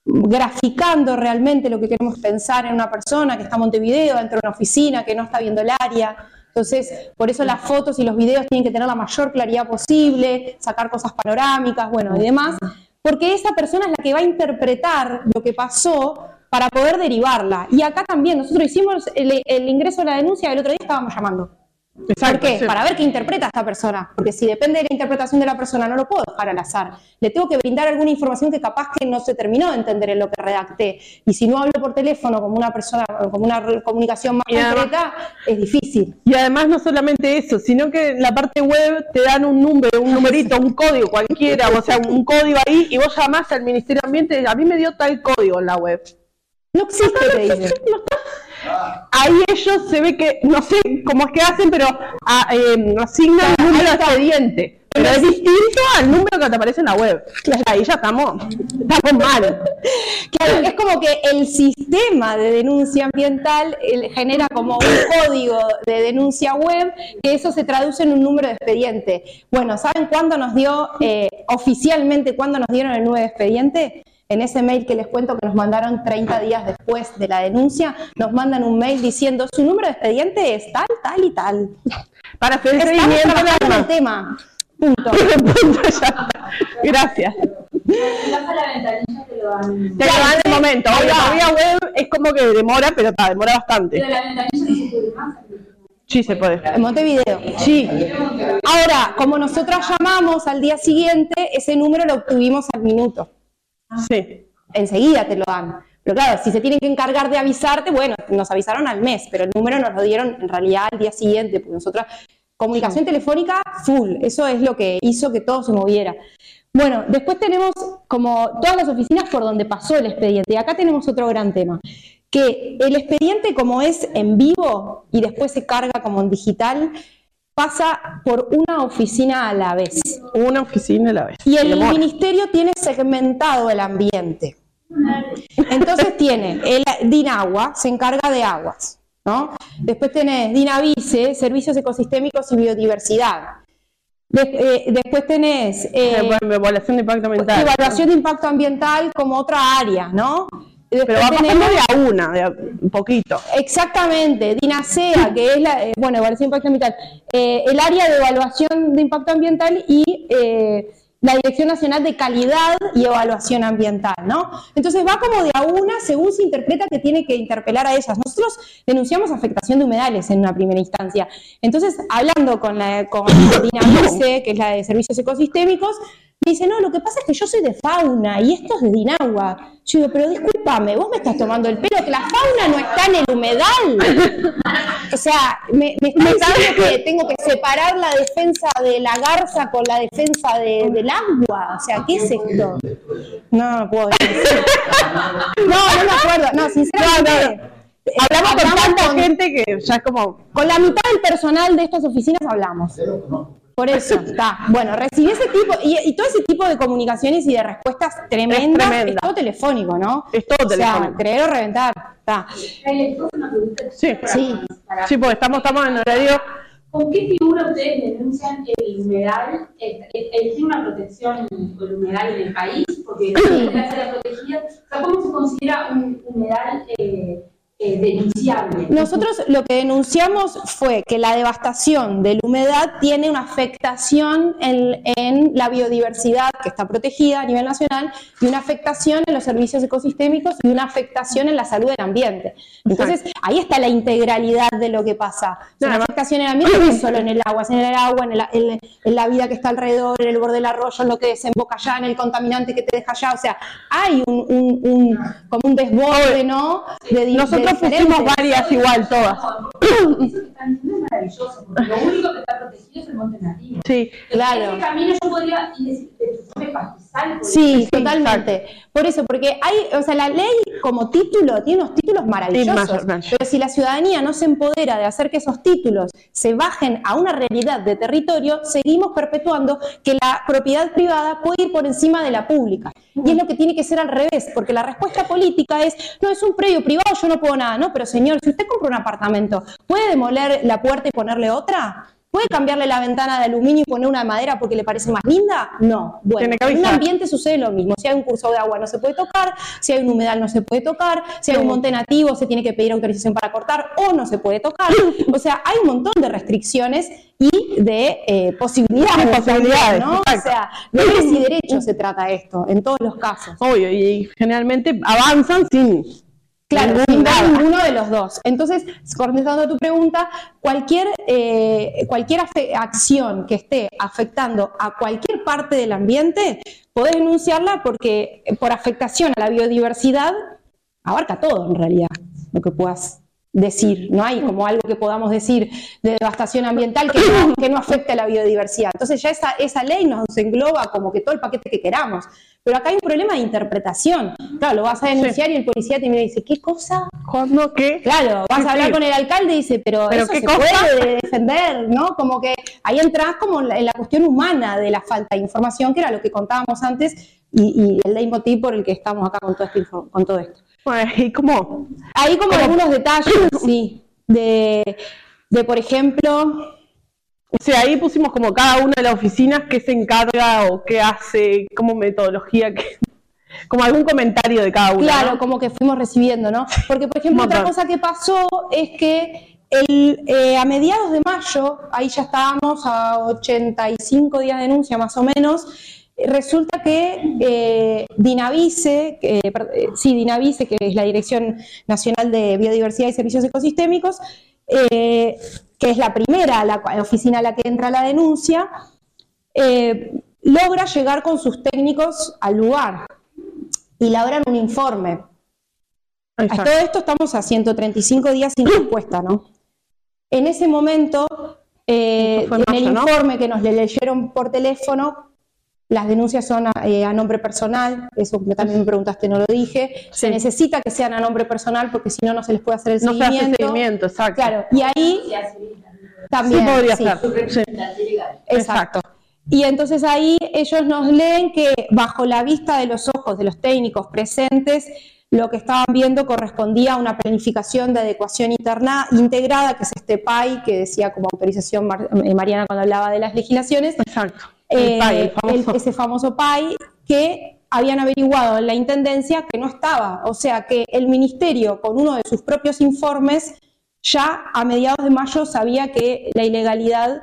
[SPEAKER 3] graficando realmente lo que queremos pensar en una persona que está en Montevideo, dentro de una oficina, que no está viendo el área. Entonces, por eso las fotos y los videos tienen que tener la mayor claridad posible, sacar cosas panorámicas, bueno, y demás, porque esa persona es la que va a interpretar lo que pasó para poder derivarla. Y acá también, nosotros hicimos el, el ingreso a la denuncia el otro día estábamos llamando.
[SPEAKER 2] Exacto,
[SPEAKER 3] ¿Por qué?
[SPEAKER 2] sí.
[SPEAKER 3] Para ver qué interpreta esta persona. Porque si depende de la interpretación de la persona, no lo puedo dejar al azar. Le tengo que brindar alguna información que capaz que no se terminó de entender en lo que redacté. Y si no hablo por teléfono como una persona, como una comunicación más
[SPEAKER 2] además-
[SPEAKER 3] concreta, es difícil.
[SPEAKER 2] Y además no solamente eso, sino que en la parte web te dan un número, un numerito, un código cualquiera, o sea, un código ahí, y vos llamás al Ministerio de Ambiente, a mí me dio tal código en la web.
[SPEAKER 3] No existe, te dicen. *laughs*
[SPEAKER 2] Ahí ellos se ve que, no sé cómo es que hacen, pero ah, eh, asignan un número de expediente. Pero es distinto al número que te aparece en la web. Ahí ya estamos, estamos mal.
[SPEAKER 3] Claro, es como que el sistema de denuncia ambiental genera como un código de denuncia web, que eso se traduce en un número de expediente. Bueno, ¿saben cuándo nos dio, eh, oficialmente, cuándo nos dieron el nuevo expediente? En ese mail que les cuento que nos mandaron 30 días después de la denuncia, nos mandan un mail diciendo su número de expediente es tal, tal y tal.
[SPEAKER 2] Para hacer el
[SPEAKER 3] Estamos
[SPEAKER 2] seguimiento
[SPEAKER 3] en el
[SPEAKER 2] del
[SPEAKER 3] tema. Punto. *laughs*
[SPEAKER 2] Punto, ya está. Gracias.
[SPEAKER 6] Te lo dan.
[SPEAKER 2] El momento.
[SPEAKER 3] Va.
[SPEAKER 2] la vía web es como que demora, pero está, demora
[SPEAKER 6] Pero
[SPEAKER 2] bastante.
[SPEAKER 6] la ventanilla no se puede más.
[SPEAKER 2] Sí, se puede.
[SPEAKER 3] En Montevideo.
[SPEAKER 2] Sí.
[SPEAKER 3] Ahora, como nosotros llamamos al día siguiente, ese número lo obtuvimos al minuto.
[SPEAKER 2] Sí.
[SPEAKER 3] Enseguida te lo dan. Pero claro, si se tienen que encargar de avisarte, bueno, nos avisaron al mes, pero el número nos lo dieron en realidad al día siguiente, porque nosotros, comunicación telefónica full, eso es lo que hizo que todo se moviera. Bueno, después tenemos como todas las oficinas por donde pasó el expediente. Y acá tenemos otro gran tema, que el expediente como es en vivo y después se carga como en digital, pasa por una oficina a la vez.
[SPEAKER 2] Una oficina a la vez.
[SPEAKER 3] Y el
[SPEAKER 2] Demora.
[SPEAKER 3] ministerio tiene segmentado el ambiente. Entonces tiene el DINAGUA, se encarga de aguas, ¿no? Después tenés DINAVICE, servicios ecosistémicos y biodiversidad. De- eh, después tenés eh,
[SPEAKER 2] evaluación de impacto ambiental.
[SPEAKER 3] evaluación de impacto ambiental como otra área, ¿no?
[SPEAKER 2] Pero va pasando de a una, de a un poquito.
[SPEAKER 3] Exactamente, DINASEA, que es la, eh, bueno, evaluación de impacto ambiental, eh, el área de evaluación de impacto ambiental y eh, la Dirección Nacional de Calidad y Evaluación Ambiental, ¿no? Entonces va como de a una según se interpreta que tiene que interpelar a ellas. Nosotros denunciamos afectación de humedales en una primera instancia. Entonces, hablando con la con DINAVICE, que es la de Servicios Ecosistémicos, me dice, no, lo que pasa es que yo soy de fauna y esto es de Dinagua. Yo digo, pero discúlpame, vos me estás tomando el pelo, que la fauna no está en el humedal. O sea, me, me está diciendo que tengo que separar la defensa de la garza con la defensa de- del agua. O sea, ¿qué es esto? No, no puedo decir. No, no me acuerdo. No, sinceramente. eh,
[SPEAKER 2] Hablamos con tanta
[SPEAKER 3] con-
[SPEAKER 2] gente que ya es como.
[SPEAKER 3] Con la mitad del personal de estas oficinas hablamos. Por eso, está. Bueno, recibí ese tipo, y, y todo ese tipo de comunicaciones y de respuestas tremendas, es,
[SPEAKER 2] tremenda.
[SPEAKER 3] todo telefónico, ¿no?
[SPEAKER 2] Es todo
[SPEAKER 3] O sea,
[SPEAKER 2] telefónico.
[SPEAKER 3] creer o reventar. Está.
[SPEAKER 2] Sí,
[SPEAKER 3] Sí.
[SPEAKER 2] Sí, porque estamos, estamos en horario.
[SPEAKER 6] ¿Con qué figura ustedes denuncian el humedal? Eh, eh, ¿Existe una protección el humedal en el país? Porque áreas protegidas, o sea, ¿cómo se considera un humedal eh, eh, denunciable?
[SPEAKER 3] Nosotros lo que denunciamos fue que la devastación de la humedad tiene una afectación en, en la biodiversidad que está protegida a nivel nacional y una afectación en los servicios ecosistémicos y una afectación en la salud del ambiente. Entonces, ahí está la integralidad de lo que pasa. O sea,
[SPEAKER 2] Nada
[SPEAKER 3] una afectación en el ambiente no es solo en el agua, es en el agua, en, el- en- en la vida que está alrededor, en el borde del arroyo, en lo que desemboca allá, en el contaminante que te deja allá. O sea, hay un, un- un- como un desborde, ¿no? De, de
[SPEAKER 2] Nosotros pusimos varias igual, todas. *clears throat* *clears throat*
[SPEAKER 6] Maravilloso, porque lo único que está protegido es el monte nativo.
[SPEAKER 2] Sí.
[SPEAKER 3] Claro.
[SPEAKER 6] Ese camino yo podría ir decir, me pastizal.
[SPEAKER 3] Sí, totalmente. Por eso, porque hay, o sea, la ley como título tiene unos títulos maravillosos,
[SPEAKER 2] mayor- mayor.
[SPEAKER 3] pero si la ciudadanía no se empodera de hacer que esos títulos se bajen a una realidad de territorio, seguimos perpetuando que la propiedad privada puede ir por encima de la pública. Y es lo que tiene que ser al revés, porque la respuesta política es, no, es un predio privado, yo no puedo nada. No, pero señor, si usted compra un apartamento, ¿puede demoler la puerta y ponerle otra? ¿Puede cambiarle la ventana de aluminio y poner una de madera porque le parece más linda? No. Bueno, en un ambiente sucede lo mismo. Si hay un curso de agua no se puede tocar, si hay un humedal no se puede tocar, si hay un monte nativo se tiene que pedir autorización para cortar o no se puede tocar. O sea, hay un montón de restricciones y de eh, posibilidades.
[SPEAKER 2] De posibilidades,
[SPEAKER 3] ¿no? O
[SPEAKER 2] exacto.
[SPEAKER 3] sea, deberes y derechos se trata esto, en todos los casos.
[SPEAKER 2] Obvio, y generalmente avanzan sin.
[SPEAKER 3] Claro,
[SPEAKER 2] ningún
[SPEAKER 3] sin ninguno de los dos. Entonces, contestando a tu pregunta, cualquier, eh, cualquier acción que esté afectando a cualquier parte del ambiente, podés denunciarla porque eh, por afectación a la biodiversidad abarca todo en realidad, lo que puedas decir. No hay como algo que podamos decir de devastación ambiental que no, que no afecte a la biodiversidad. Entonces ya esa, esa ley nos engloba como que todo el paquete que queramos. Pero acá hay un problema de interpretación. Claro, lo vas a denunciar y el policía te mira y dice, ¿qué cosa?
[SPEAKER 2] ¿Cuándo qué?
[SPEAKER 3] Claro, vas
[SPEAKER 2] Sí,
[SPEAKER 3] a hablar
[SPEAKER 2] sí.
[SPEAKER 3] con el alcalde y dice, pero,
[SPEAKER 2] ¿Pero
[SPEAKER 3] eso
[SPEAKER 2] qué
[SPEAKER 3] se
[SPEAKER 2] cosa?
[SPEAKER 3] puede defender, ¿no? Como que ahí entras como en la, en la cuestión humana de la falta de información, que era lo que contábamos antes, y, y el leitmotiv por el que estamos acá con todo, este con todo esto.
[SPEAKER 2] Bueno, y como.
[SPEAKER 3] Ahí como algunos detalles, *coughs* sí, de, de, por ejemplo,
[SPEAKER 2] O sea, ahí pusimos como cada una de las oficinas qué se encarga o qué hace, como metodología, que, como algún comentario de cada una.
[SPEAKER 3] Claro,
[SPEAKER 2] ¿no?
[SPEAKER 3] como que fuimos recibiendo, ¿no? Porque, por ejemplo, otra cosa que pasó es que el, eh, a mediados de mayo, ahí ya estábamos a 85 días de denuncia más o menos, resulta que eh, Dinavice, eh, eh, sí, Dinavice, que es la Dirección Nacional de Biodiversidad y Servicios Ecosistémicos, que es la primera la, oficina a la que entra la denuncia, eh, logra llegar con sus técnicos al lugar y elaboran un informe. A todo esto estamos a 135 días sin respuesta, ¿no? En ese momento, eh,
[SPEAKER 2] en
[SPEAKER 3] el informe que nos le leyeron por teléfono, Las denuncias son a, eh, a nombre personal, eso también me preguntaste, no lo dije. Se necesita que sean a nombre personal porque si no, no se les puede hacer el
[SPEAKER 2] No se hace
[SPEAKER 3] seguimiento.
[SPEAKER 2] seguimiento, exacto.
[SPEAKER 3] Claro, y ahí
[SPEAKER 6] también.
[SPEAKER 2] sí podría
[SPEAKER 3] sí.
[SPEAKER 2] ser.
[SPEAKER 3] Exacto. Y entonces ahí ellos nos leen que bajo la vista de los ojos de los técnicos presentes, lo que estaban viendo correspondía a una planificación de adecuación interna, integrada, que es este PAI que decía como autorización Mar- eh, Mariana cuando hablaba de las legislaciones,
[SPEAKER 2] Exacto. El
[SPEAKER 3] eh,
[SPEAKER 2] el famoso.
[SPEAKER 3] el- ese famoso PAI que habían averiguado en la Intendencia que no estaba. O sea que el Ministerio, con uno de sus propios informes, ya a mediados de mayo sabía que la ilegalidad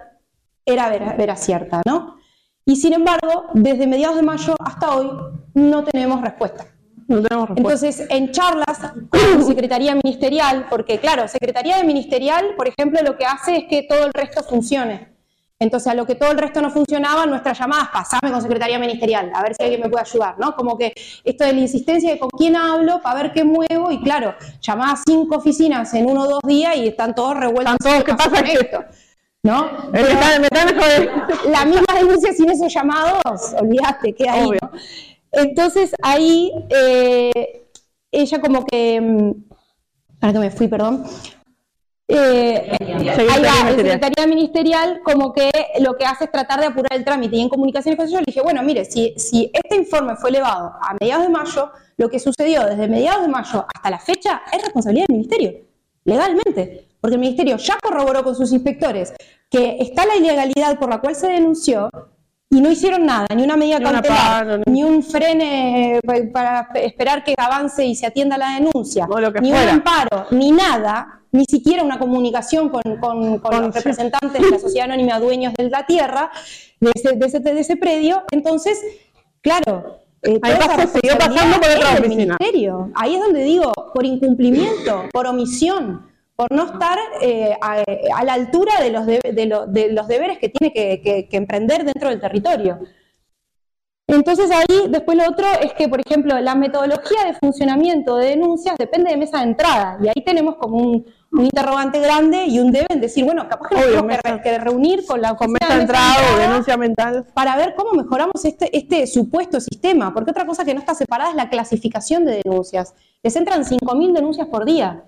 [SPEAKER 3] era vera, vera cierta, ¿no? Y sin embargo, desde mediados de mayo hasta hoy no tenemos respuesta.
[SPEAKER 2] No tenemos respuesta.
[SPEAKER 3] Entonces, en charlas con Secretaría Ministerial, porque claro, Secretaría de Ministerial, por ejemplo, lo que hace es que todo el resto funcione. Entonces, a lo que todo el resto no funcionaba, nuestras llamadas, pasame con Secretaría Ministerial, a ver si alguien me puede ayudar, ¿no? Como que esto de la insistencia de con quién hablo, para ver qué muevo, y claro, llamaba a cinco oficinas en uno o dos días y están todos revueltos.
[SPEAKER 2] Están todos, ¿qué pasa
[SPEAKER 3] con esto? ¿No?
[SPEAKER 2] Eh, me me *laughs*
[SPEAKER 3] la misma denuncia sin esos llamados, olvídate, queda ahí.
[SPEAKER 2] Obvio.
[SPEAKER 3] ¿no? Entonces ahí eh, ella como que, mm, para que me fui, perdón. Eh, ahí va, el. Secretaría Ministerial como que lo que hace es tratar de apurar el trámite y en comunicaciones con ellos le dije, bueno, mire, si, si este informe fue elevado a mediados de mayo, lo que sucedió desde mediados de mayo hasta la fecha es responsabilidad del Ministerio, legalmente, porque el Ministerio ya corroboró con sus inspectores que está la ilegalidad por la cual se denunció y no hicieron nada, ni una medida
[SPEAKER 2] Ni
[SPEAKER 3] cautelar, ni un frene eh, para esperar que avance y se atienda la denuncia, ni
[SPEAKER 2] fuera.
[SPEAKER 3] un amparo, ni nada, ni siquiera una comunicación con, con- con
[SPEAKER 2] Con-
[SPEAKER 3] los representantes de la sociedad anónima dueños de la tierra, de ese, de ese, de ese predio. Entonces, claro. eh,
[SPEAKER 2] Ahí pasó, siguió pasando por otra oficina.
[SPEAKER 3] ministerio. Ahí es donde digo, por incumplimiento, por omisión, por no estar eh, a, a la altura de los, de, lo- de los deberes que tiene que, que- que emprender dentro del territorio. Entonces ahí, después lo otro es que, por ejemplo, la metodología de funcionamiento de denuncias depende de mesa de entrada. Y ahí tenemos como un, un interrogante grande y un deben decir, bueno, capaz que nos
[SPEAKER 2] Obvio,
[SPEAKER 3] tenemos que,
[SPEAKER 2] mesa-
[SPEAKER 3] re- que reunir con la
[SPEAKER 2] Con mesa de entrada o denuncia mental.
[SPEAKER 3] para ver cómo mejoramos este, este supuesto sistema, porque otra cosa que no está separada es la clasificación de denuncias. Les entran 5.000 denuncias por día.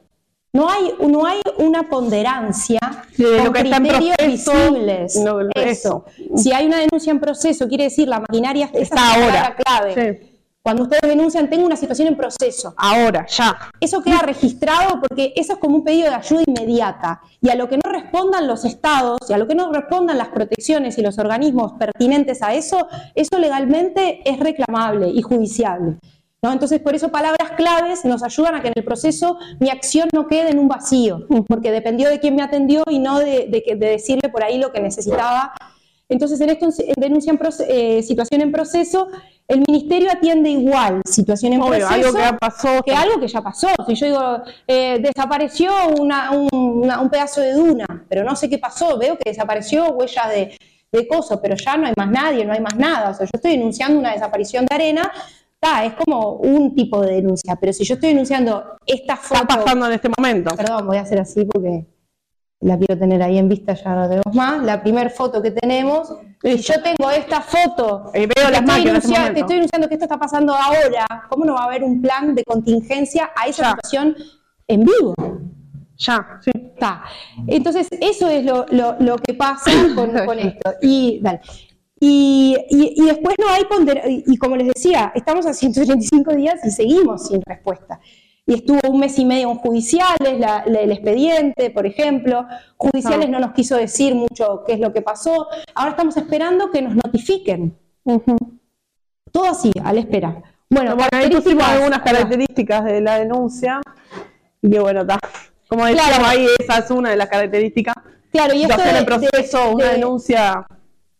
[SPEAKER 3] No hay, no hay una ponderancia
[SPEAKER 2] de
[SPEAKER 3] con
[SPEAKER 2] lo que está
[SPEAKER 3] criterios
[SPEAKER 2] proceso,
[SPEAKER 3] visibles.
[SPEAKER 2] no,
[SPEAKER 3] eso.
[SPEAKER 2] eso.
[SPEAKER 3] Si hay una denuncia en proceso, quiere decir la maquinaria
[SPEAKER 2] Está
[SPEAKER 3] es la
[SPEAKER 2] ahora.
[SPEAKER 3] clave.
[SPEAKER 2] Sí.
[SPEAKER 3] Cuando ustedes denuncian, tengo una situación en proceso.
[SPEAKER 2] Ahora, ya.
[SPEAKER 3] Eso queda registrado porque eso es como un pedido de ayuda inmediata. Y a lo que no respondan los estados y a lo que no respondan las protecciones y los organismos pertinentes a eso, eso legalmente es reclamable y judiciable. ¿No? Entonces, por eso palabras claves nos ayudan a que en el proceso mi acción no quede en un vacío, porque dependió de quién me atendió y no de, de de decirle por ahí lo que necesitaba. Entonces, en esto, en denuncia en eh, situación en proceso, el ministerio atiende igual situación en
[SPEAKER 2] Obvio,
[SPEAKER 3] proceso
[SPEAKER 2] algo que ya pasó.
[SPEAKER 3] que algo que ya pasó. Si yo digo, eh, desapareció una- un, una- un pedazo de duna, pero no sé qué pasó, veo que desapareció huellas de, de coso, pero ya no hay más nadie, no hay más nada. O sea, yo estoy denunciando una desaparición de arena, ta, es como un tipo de denuncia, pero si yo estoy denunciando esta
[SPEAKER 2] Está
[SPEAKER 3] foto,
[SPEAKER 2] pasando en este momento.
[SPEAKER 3] perdón, voy a hacer así porque la quiero tener ahí en vista, ya no tenemos más, la primera foto que tenemos, si yo tengo esta foto
[SPEAKER 2] Y veo las
[SPEAKER 3] estoy,
[SPEAKER 2] este
[SPEAKER 3] denunciando, te estoy denunciando que esto está pasando ahora. ¿Cómo no va a haber un plan de contingencia a esa
[SPEAKER 2] Ya.
[SPEAKER 3] situación en vivo?
[SPEAKER 2] Ya, sí.
[SPEAKER 3] Está. Entonces, eso es lo, lo- lo que pasa *coughs* con, con esto. Y, dale. Y, y- y después no hay ponder y, como les decía, estamos a 135 días y seguimos sin respuesta. Y estuvo un mes y medio en judiciales, la- la- el expediente, por ejemplo. Judiciales no nos quiso decir mucho qué es lo que pasó. Ahora estamos esperando que nos notifiquen. Todo así, a la espera. Bueno,
[SPEAKER 2] Bueno, ahí pusimos algunas características de la denuncia. Y que bueno, está. Como decíamos
[SPEAKER 3] Claro.
[SPEAKER 2] ahí, esa es una de las características.
[SPEAKER 3] Claro, y esto de-
[SPEAKER 2] en proceso,
[SPEAKER 3] de-
[SPEAKER 2] una
[SPEAKER 3] de-
[SPEAKER 2] denuncia.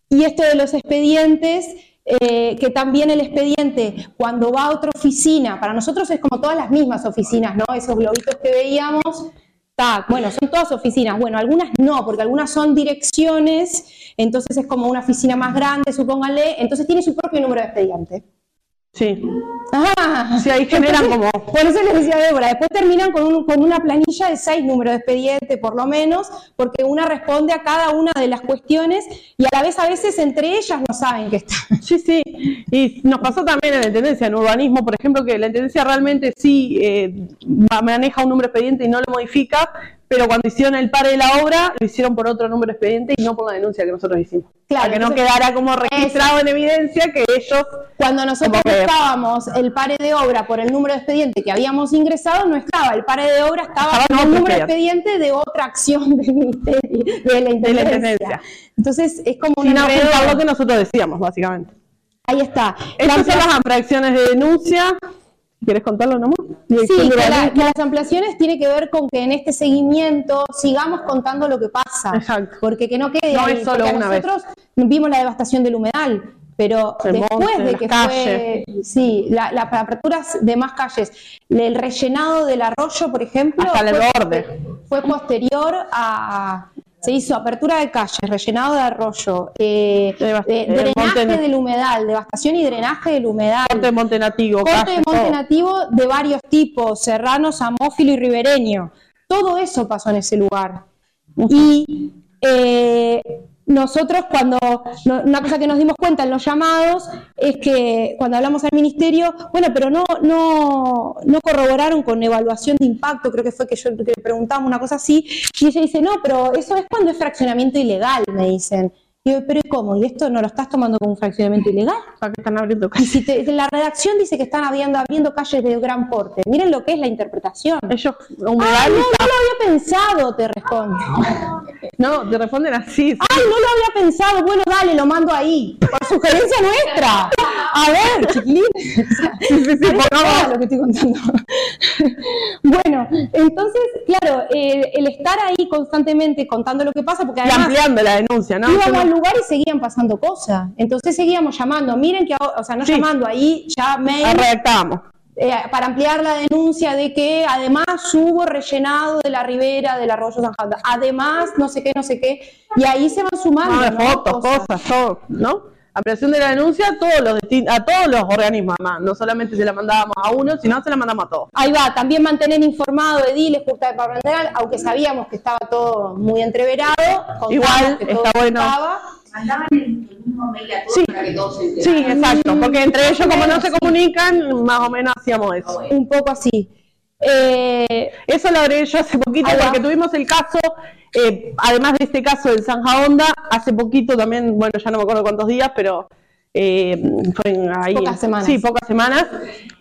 [SPEAKER 3] Y esto de los expedientes, eh, que también el expediente, cuando va a otra oficina, para nosotros es como todas las mismas oficinas, ¿no? Esos globitos que veíamos, ta, bueno, son todas oficinas. Bueno, algunas no, porque algunas son direcciones, entonces es como una oficina más grande, supónganle, entonces tiene su propio número de expediente.
[SPEAKER 2] Sí.
[SPEAKER 3] Ah,
[SPEAKER 2] sea, ahí generan como...
[SPEAKER 3] Por eso les decía Débora, después terminan con, un- con una planilla de seis números de expediente, por lo menos, porque una responde a cada una de las cuestiones y a la vez a veces entre ellas no saben que está.
[SPEAKER 2] Sí, sí. Y nos pasó también en la Intendencia, en urbanismo, por ejemplo, que la Intendencia realmente sí eh, ma- maneja un número de expediente y no lo modifica, pero cuando hicieron el pare de la obra, lo hicieron por otro número de expediente y no por la denuncia que nosotros hicimos.
[SPEAKER 3] Claro,
[SPEAKER 2] Para que no quedara como registrado en evidencia que ellos...
[SPEAKER 3] Cuando nosotros buscábamos el pare de obra por el número de expediente que habíamos ingresado, no estaba. El pare de obra estaba
[SPEAKER 2] Estaba en
[SPEAKER 3] el número de
[SPEAKER 2] expediente.
[SPEAKER 3] de otra acción del ministerio, de la
[SPEAKER 2] De la
[SPEAKER 3] intendencia. Entonces es como un
[SPEAKER 2] Sin apuntar lo que nosotros decíamos, básicamente.
[SPEAKER 3] Ahí está.
[SPEAKER 2] Estas son las infracciones de denuncia. ¿Quieres contarlo nomás?
[SPEAKER 3] Sí, que, la- las ampliaciones tiene que ver con que en este seguimiento sigamos contando lo que pasa.
[SPEAKER 2] Exacto.
[SPEAKER 3] Porque que no quede
[SPEAKER 2] No
[SPEAKER 3] ahí,
[SPEAKER 2] es solo una vez.
[SPEAKER 3] nosotros vimos la devastación del humedal, pero después de que fue, sí, la- las aperturas de más calles, el rellenado del arroyo, por ejemplo,
[SPEAKER 2] Hasta el
[SPEAKER 3] fue,
[SPEAKER 2] borde.
[SPEAKER 3] fue posterior a se hizo apertura de calles, rellenado de arroyo, eh, eh, drenaje del humedal, devastación y drenaje del humedal.
[SPEAKER 2] Corte de Monte Nativo,
[SPEAKER 3] Corte
[SPEAKER 2] calle,
[SPEAKER 3] de monte
[SPEAKER 2] todo.
[SPEAKER 3] nativo de varios tipos, serrano, samófilo y ribereño. Todo eso pasó en ese lugar. Y eh, nosotros cuando, una cosa que nos dimos cuenta en los llamados es que cuando hablamos al ministerio, bueno, pero no, no, no corroboraron con evaluación de impacto, creo que fue que yo que le preguntamos una cosa así, y ella dice, no, pero eso es cuando es fraccionamiento ilegal, me dicen. Y yo, pero ¿y cómo? ¿Y esto no lo estás tomando como un fraccionamiento ilegal?
[SPEAKER 2] ¿Para qué están abriendo
[SPEAKER 3] Y
[SPEAKER 2] calles?
[SPEAKER 3] si te- la redacción dice que están abriendo, abriendo calles de gran porte. Miren lo que es la interpretación.
[SPEAKER 2] Ellos,
[SPEAKER 3] Ah, no,
[SPEAKER 2] humedal,
[SPEAKER 3] no lo había pensado, te responde.
[SPEAKER 2] no, te responden así. sí.
[SPEAKER 3] Ay, no lo había pensado. Bueno, dale, lo mando ahí. Por sugerencia nuestra. A ver, chiquilín.
[SPEAKER 2] Sí, sí, sí,
[SPEAKER 3] lo que estoy contando. bueno, entonces, claro, eh, el estar ahí constantemente contando lo que pasa, porque
[SPEAKER 2] Y
[SPEAKER 3] además
[SPEAKER 2] ampliando la denuncia, ¿no?
[SPEAKER 3] íbamos al lugar y seguían pasando cosas. Entonces seguíamos llamando. Miren que, o sea, no
[SPEAKER 2] Sí.
[SPEAKER 3] llamando ahí, ya mail.
[SPEAKER 2] la redactábamos.
[SPEAKER 3] eh, para ampliar la denuncia de que además hubo rellenado de la ribera del arroyo San Juan, además no sé qué, no sé qué, y ahí se van sumando.
[SPEAKER 2] Ah,
[SPEAKER 3] ¿no?
[SPEAKER 2] fotos, cosas, todo, ¿no? Ampliación de la denuncia a todos los a todos los organismos, además. No solamente se la mandábamos a uno, sino se la mandamos a todos.
[SPEAKER 3] Ahí va, también mantener informado ediles, justa de Parlamentaral, aunque sabíamos que estaba todo muy entreverado.
[SPEAKER 2] Igual,
[SPEAKER 3] que todo
[SPEAKER 2] está bueno.
[SPEAKER 3] estaba.
[SPEAKER 4] Mandaban el, mismo mail a todos
[SPEAKER 2] Sí.
[SPEAKER 4] para que todos se
[SPEAKER 2] Sí, exacto, porque entre ellos, como no se comunican, más o menos hacíamos eso.
[SPEAKER 3] Un poco así. Eh,
[SPEAKER 2] Eso lo agregué yo hace poquito porque tuvimos el caso, eh, además de este caso del Zanja Onda, hace poquito también, bueno, ya no me acuerdo cuántos días, pero eh, fue en- ahí.
[SPEAKER 3] Pocas semanas.
[SPEAKER 2] Sí, pocas semanas.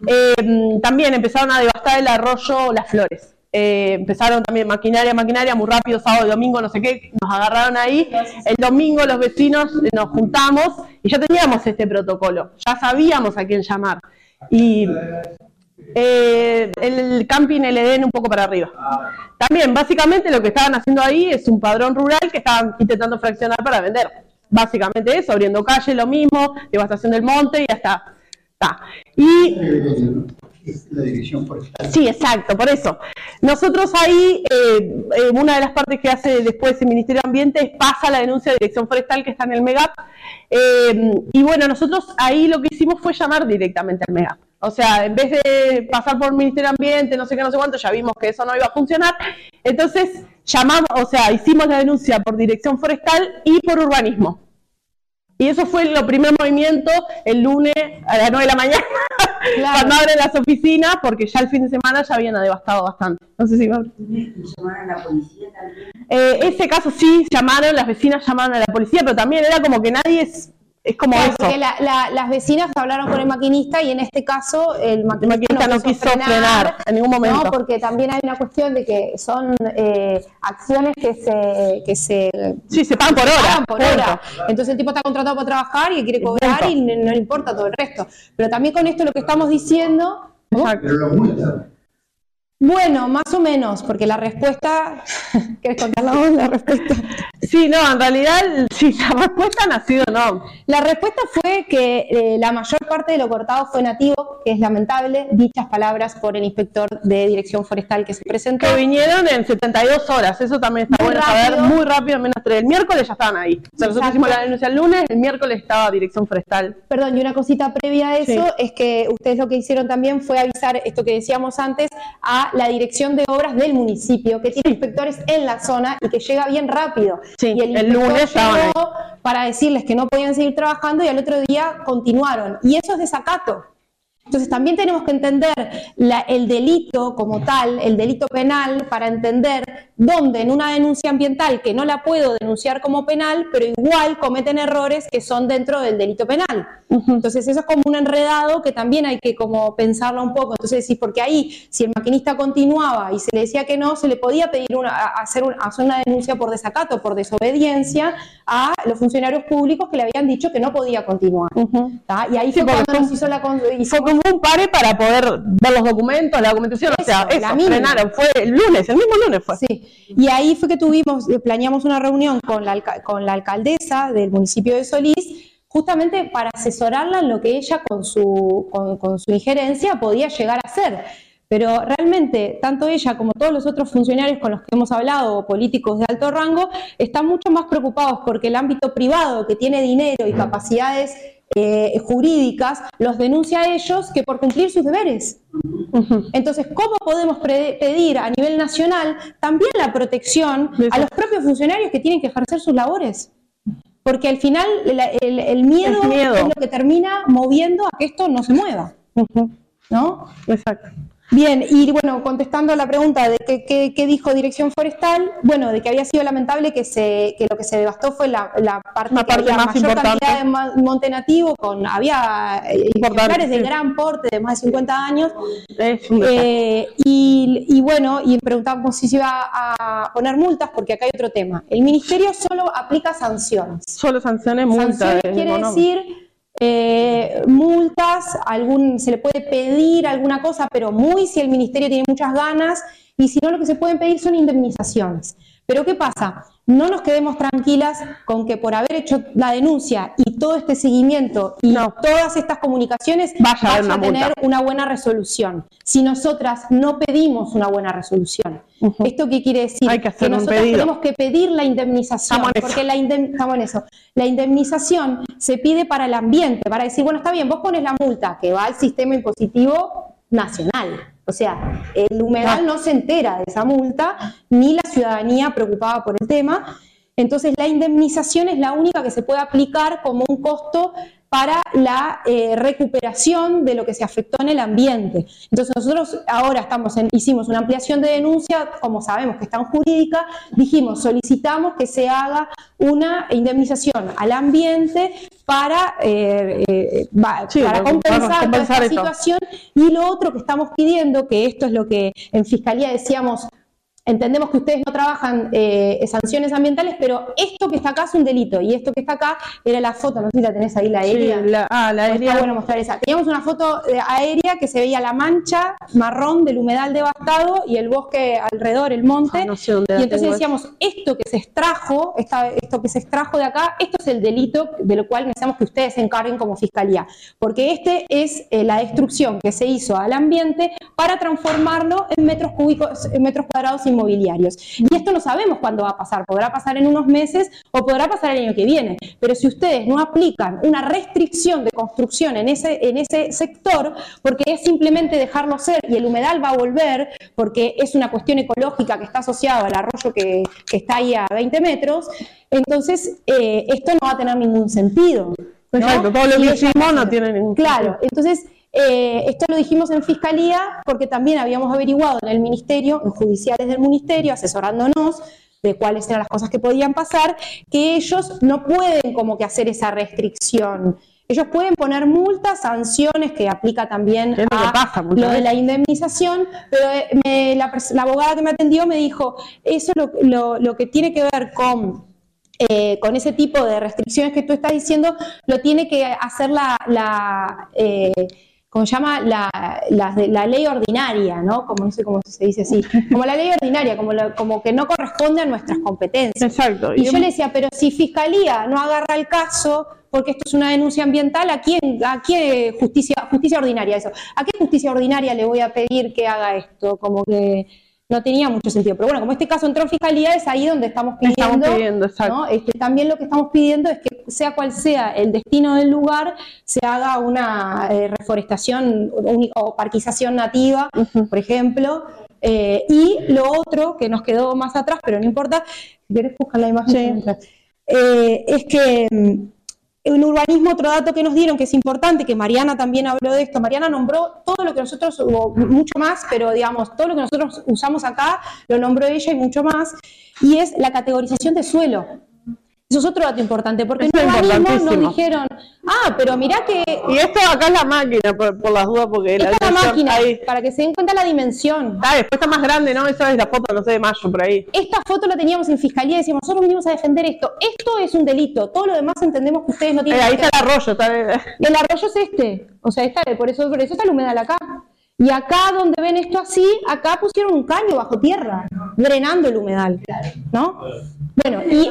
[SPEAKER 2] Eh, también empezaron a devastar el arroyo Las Flores. Eh, empezaron también maquinaria, maquinaria, muy rápido, sábado y domingo, no sé qué, nos agarraron ahí. El domingo los vecinos nos juntamos y ya teníamos este protocolo, ya sabíamos a quién llamar. Y eh, el camping el Edén un poco para arriba. También, básicamente lo que estaban haciendo ahí es un padrón rural que estaban intentando fraccionar para vender. Básicamente eso, abriendo calle, lo mismo, devastación del monte y ya está. Está. Y
[SPEAKER 5] la forestal.
[SPEAKER 2] Sí, exacto, por eso. Nosotros ahí, eh, eh, una de las partes que hace después el Ministerio de Ambiente es pasa la denuncia de Dirección Forestal que está en el MEGAP. Eh, y bueno, nosotros ahí lo que hicimos fue llamar directamente al MEGAP. O sea, en vez de pasar por el Ministerio de Ambiente, no sé qué, no sé cuánto, ya vimos que eso no iba a funcionar. Entonces, llamamos, o sea, hicimos la denuncia por Dirección Forestal y por Urbanismo. Y eso fue el primer movimiento el lunes a las 9 de la mañana,
[SPEAKER 3] Claro.
[SPEAKER 2] cuando abren las oficinas, porque ya el fin de semana ya habían devastado bastante. No sé si va-
[SPEAKER 4] Llamaron a la policía también.
[SPEAKER 2] Eh, ese caso sí, llamaron, las vecinas llamaron a la policía, pero también era como que nadie es, es como
[SPEAKER 3] Claro,
[SPEAKER 2] eso.
[SPEAKER 3] porque la- la- las vecinas hablaron con el maquinista y en este caso el
[SPEAKER 2] El
[SPEAKER 3] maquinista,
[SPEAKER 2] maquinista no quiso frenar en ningún momento.
[SPEAKER 3] No, porque también hay una cuestión de que son eh, acciones que se, que se
[SPEAKER 2] Sí, se pagan por hora.
[SPEAKER 3] pagan por
[SPEAKER 2] punto.
[SPEAKER 3] hora. Entonces el tipo está contratado para trabajar y quiere cobrar
[SPEAKER 2] Punto.
[SPEAKER 3] y no, no le importa todo el resto. Pero también con esto lo que estamos diciendo,
[SPEAKER 2] Exacto.
[SPEAKER 5] Pero lo multan.
[SPEAKER 3] Bueno, más o menos, porque la respuesta, *laughs* ¿querés contarla vos la respuesta?
[SPEAKER 2] Sí, no, en realidad, sí, la respuesta sido no.
[SPEAKER 3] La respuesta fue que eh, la mayor parte de lo cortado fue nativo, que es lamentable, dichas palabras por el inspector de Dirección Forestal que se presentó.
[SPEAKER 2] Que vinieron en 72 horas, eso también está
[SPEAKER 3] Muy
[SPEAKER 2] bueno
[SPEAKER 3] rápido.
[SPEAKER 2] saber, muy rápido, menos tres. El miércoles ya estaban ahí. O sea, nosotros
[SPEAKER 3] Exacto.
[SPEAKER 2] hicimos la denuncia el lunes, el miércoles estaba Dirección Forestal.
[SPEAKER 3] Perdón, y una cosita previa a eso
[SPEAKER 2] Sí.
[SPEAKER 3] es que ustedes lo que hicieron también fue avisar esto que decíamos antes a la dirección de obras del municipio, que tiene inspectores en la zona y que llega bien rápido.
[SPEAKER 2] Sí,
[SPEAKER 3] y el,
[SPEAKER 2] el lunes
[SPEAKER 3] llegó para decirles que no podían seguir trabajando y al otro día continuaron. Y eso es desacato. Entonces también tenemos que entender la- el delito como tal, el delito penal, para entender dónde en una denuncia ambiental que no la puedo denunciar como penal, pero igual cometen errores que son dentro del delito penal. Entonces eso es como un enredado que también hay que como pensarlo un poco. Entonces decís, porque ahí si el maquinista continuaba y se le decía que no, se le podía pedir una, hacer, un- hacer una denuncia por desacato, por desobediencia a los funcionarios públicos que le habían dicho que no podía continuar. Y ahí
[SPEAKER 2] Sí,
[SPEAKER 3] fue cuando nos hizo la
[SPEAKER 2] como un pare para poder ver los documentos, la documentación, o sea,
[SPEAKER 3] Eso, la
[SPEAKER 2] frenaron. Fue el lunes, el mismo lunes fue.
[SPEAKER 3] Sí, y ahí fue que tuvimos, eh, planeamos una reunión con la, con la alcaldesa del municipio de Solís, justamente para asesorarla en lo que ella con su, con, con su injerencia podía llegar a hacer. Pero realmente, tanto ella como todos los otros funcionarios con los que hemos hablado, políticos de alto rango, están mucho más preocupados porque el ámbito privado, que tiene dinero y capacidades eh, jurídicas, los denuncia a ellos que por cumplir sus deberes. Entonces, ¿cómo podemos pedir a nivel nacional también la protección a los propios funcionarios que tienen que ejercer sus labores? Porque al final el miedo,
[SPEAKER 2] El miedo.
[SPEAKER 3] es lo que termina moviendo a que esto no se mueva, ¿no?
[SPEAKER 2] Exacto.
[SPEAKER 3] Bien, y bueno, contestando a la pregunta de qué, dijo Dirección Forestal, bueno, de que había sido lamentable que, se, que lo que se devastó fue la, la parte,
[SPEAKER 2] La
[SPEAKER 3] que
[SPEAKER 2] parte
[SPEAKER 3] había
[SPEAKER 2] más
[SPEAKER 3] mayor
[SPEAKER 2] importante.
[SPEAKER 3] cantidad de monte nativo, con, había eh, ejemplares de gran porte, de más de 50 años, eh, y, y bueno, y preguntamos si se iba a poner multas, porque acá hay otro tema. El ministerio solo aplica sanciones.
[SPEAKER 2] Solo sanciones, multas.
[SPEAKER 3] Sanciones
[SPEAKER 2] es
[SPEAKER 3] quiere decir eh, multas, algún, se le puede pedir alguna cosa, pero muy si el ministerio tiene muchas ganas, y si no, lo que se pueden pedir son indemnizaciones. Pero ¿qué pasa? No nos quedemos tranquilas con que por haber hecho la denuncia y todo este seguimiento y
[SPEAKER 2] No.
[SPEAKER 3] todas estas comunicaciones
[SPEAKER 2] Vaya a
[SPEAKER 3] vaya tener
[SPEAKER 2] multa.
[SPEAKER 3] una buena resolución. Si nosotras no pedimos una buena resolución. ¿esto qué quiere decir?
[SPEAKER 2] Hay que hacer un
[SPEAKER 3] nosotras tenemos que pedir la indemnización,
[SPEAKER 2] Estamos
[SPEAKER 3] porque la indem- estamos en eso. La indemnización se pide para el ambiente, para decir, bueno, está bien, vos pones la multa que va al sistema impositivo nacional. O sea, el humedal no se entera de esa multa, ni la ciudadanía preocupada por el tema. Entonces, la indemnización es la única que se puede aplicar como un costo para la eh, recuperación de lo que se afectó en el ambiente. Entonces nosotros ahora estamos en- hicimos una ampliación de denuncia, como sabemos que está en jurídica, dijimos, solicitamos que se haga una indemnización al ambiente para, eh, eh,
[SPEAKER 2] Sí,
[SPEAKER 3] para compensar, toda esta
[SPEAKER 2] esto.
[SPEAKER 3] situación. Y lo otro que estamos pidiendo, que esto es lo que en Fiscalía decíamos, Entendemos que ustedes no trabajan eh, sanciones ambientales, pero esto que está acá es un delito y esto que está acá era la foto, no sé si la tenés ahí, la
[SPEAKER 2] Sí,
[SPEAKER 3] aérea.
[SPEAKER 2] la- ah, la
[SPEAKER 3] Pues
[SPEAKER 2] aérea.
[SPEAKER 3] Está bueno mostrar esa. Teníamos una foto eh, aérea que se veía la mancha marrón del humedal devastado y el bosque alrededor, el monte.
[SPEAKER 2] Ah, no sé dónde la
[SPEAKER 3] y entonces decíamos, esto que se extrajo, esta- esto que se extrajo de acá, esto es el delito de lo cual necesitamos que ustedes se encarguen como fiscalía. Porque este es eh, la destrucción que se hizo al ambiente para transformarlo en metros cúbicos, en metros cuadrados inmobiliarios. Y esto no sabemos cuándo va a pasar. Podrá pasar en unos meses o podrá pasar el año que viene. Pero si ustedes no aplican una restricción de construcción en ese, en ese sector, porque es simplemente dejarlo ser y el humedal va a volver, porque es una cuestión ecológica que está asociada al arroyo que, que está ahí a 20 metros, entonces eh, esto no va a tener ningún sentido. ¿no?
[SPEAKER 2] Exacto, todo lo que hicimos no tiene ningún
[SPEAKER 3] Claro, entonces eh, esto lo dijimos en fiscalía porque también habíamos averiguado en el ministerio, en judiciales del ministerio, asesorándonos de cuáles eran las cosas que podían pasar, que ellos no pueden como que hacer esa restricción. Ellos pueden poner multas, sanciones que aplica también
[SPEAKER 2] lo pasa
[SPEAKER 3] de la indemnización, pero eh, me- la, abogada que me atendió me dijo, eso lo, lo- lo que tiene que ver con eh, con ese tipo de restricciones que tú estás diciendo, lo tiene que hacer la, la, eh, como se llama la, la, ley ordinaria, ¿no? Como no sé cómo se dice así, como la ley ordinaria, como, la- como que no corresponde a nuestras competencias.
[SPEAKER 2] Exacto.
[SPEAKER 3] Y yo le decía, pero si Fiscalía no agarra el caso, porque esto es una denuncia ambiental, ¿a quién, a qué justicia, justicia ordinaria eso? ¿A qué justicia ordinaria le voy a pedir que haga esto? Como que no tenía mucho sentido. Pero bueno, como este caso entró en Fiscalía, es ahí donde estamos pidiendo,
[SPEAKER 2] Estamos pidiendo, exacto.
[SPEAKER 3] ¿no? Este, también lo que estamos pidiendo es que sea cual sea el destino del lugar, se haga una eh, reforestación o parquización nativa, por ejemplo. Eh, y lo otro que nos quedó más atrás, pero no importa, si querés buscar la imagen
[SPEAKER 2] Sí.
[SPEAKER 3] Eh, es que mm, en urbanismo, otro dato que nos dieron que es importante, que Mariana también habló de esto, Mariana nombró todo lo que nosotros, o mucho más, pero digamos, todo lo que nosotros usamos acá, lo nombró ella y mucho más, y es la categorización de suelo. Eso es otro dato importante, porque
[SPEAKER 2] Eso
[SPEAKER 3] nos
[SPEAKER 2] importantísimo.
[SPEAKER 3] dijeron, ah, pero mirá que
[SPEAKER 2] Y esto acá es la máquina, por, por las dudas, porque
[SPEAKER 3] esta es la máquina,
[SPEAKER 2] ahí-
[SPEAKER 3] para que se den cuenta la dimensión.
[SPEAKER 2] Ah, después está más grande, ¿no? Esa es la foto, no sé, de mayo, por ahí.
[SPEAKER 3] Esta foto la teníamos en fiscalía y decíamos, nosotros venimos a defender esto. Esto es un delito. Todo lo demás entendemos que ustedes no
[SPEAKER 2] Eh,
[SPEAKER 3] tienen
[SPEAKER 2] ahí
[SPEAKER 3] que
[SPEAKER 2] está el arroyo, está
[SPEAKER 3] El arroyo es este. O sea, está, por, eso, por eso está el humedal acá. Y acá donde ven esto así, acá pusieron un caño bajo tierra, drenando el humedal. ¿No? Bueno, y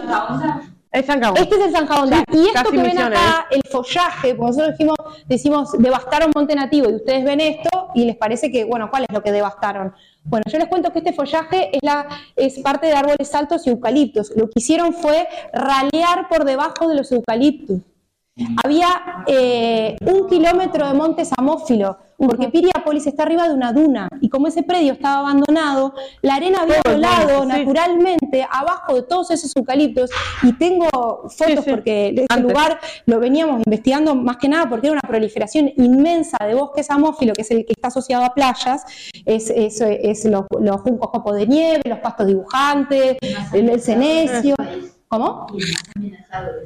[SPEAKER 2] es San Cabo.
[SPEAKER 3] este es el Zanjaonda. Y esto que ven
[SPEAKER 2] Misiones.
[SPEAKER 3] acá, el follaje, porque nosotros dijimos, decimos, devastaron Monte Nativo, y ustedes ven esto y les parece que, bueno, ¿cuál es lo que devastaron? Bueno, yo les cuento que este follaje es, la, es parte de árboles altos y eucaliptos. Lo que hicieron fue ralear por debajo de los eucaliptos. Había eh, un kilómetro de monte samófilo, porque Piriápolis está arriba de una duna, y como ese predio estaba abandonado, la arena había
[SPEAKER 2] el
[SPEAKER 3] volado
[SPEAKER 2] sí.
[SPEAKER 3] naturalmente abajo de todos esos eucaliptos, y tengo fotos
[SPEAKER 2] sí.
[SPEAKER 3] porque este
[SPEAKER 2] Antes.
[SPEAKER 3] lugar lo veníamos investigando más que nada porque era una proliferación inmensa de bosque samófilo, que es el que está asociado a playas, es, es- es los, los juncos copo de nieve, los pastos dibujantes, el, el cenecio. ¿Cómo?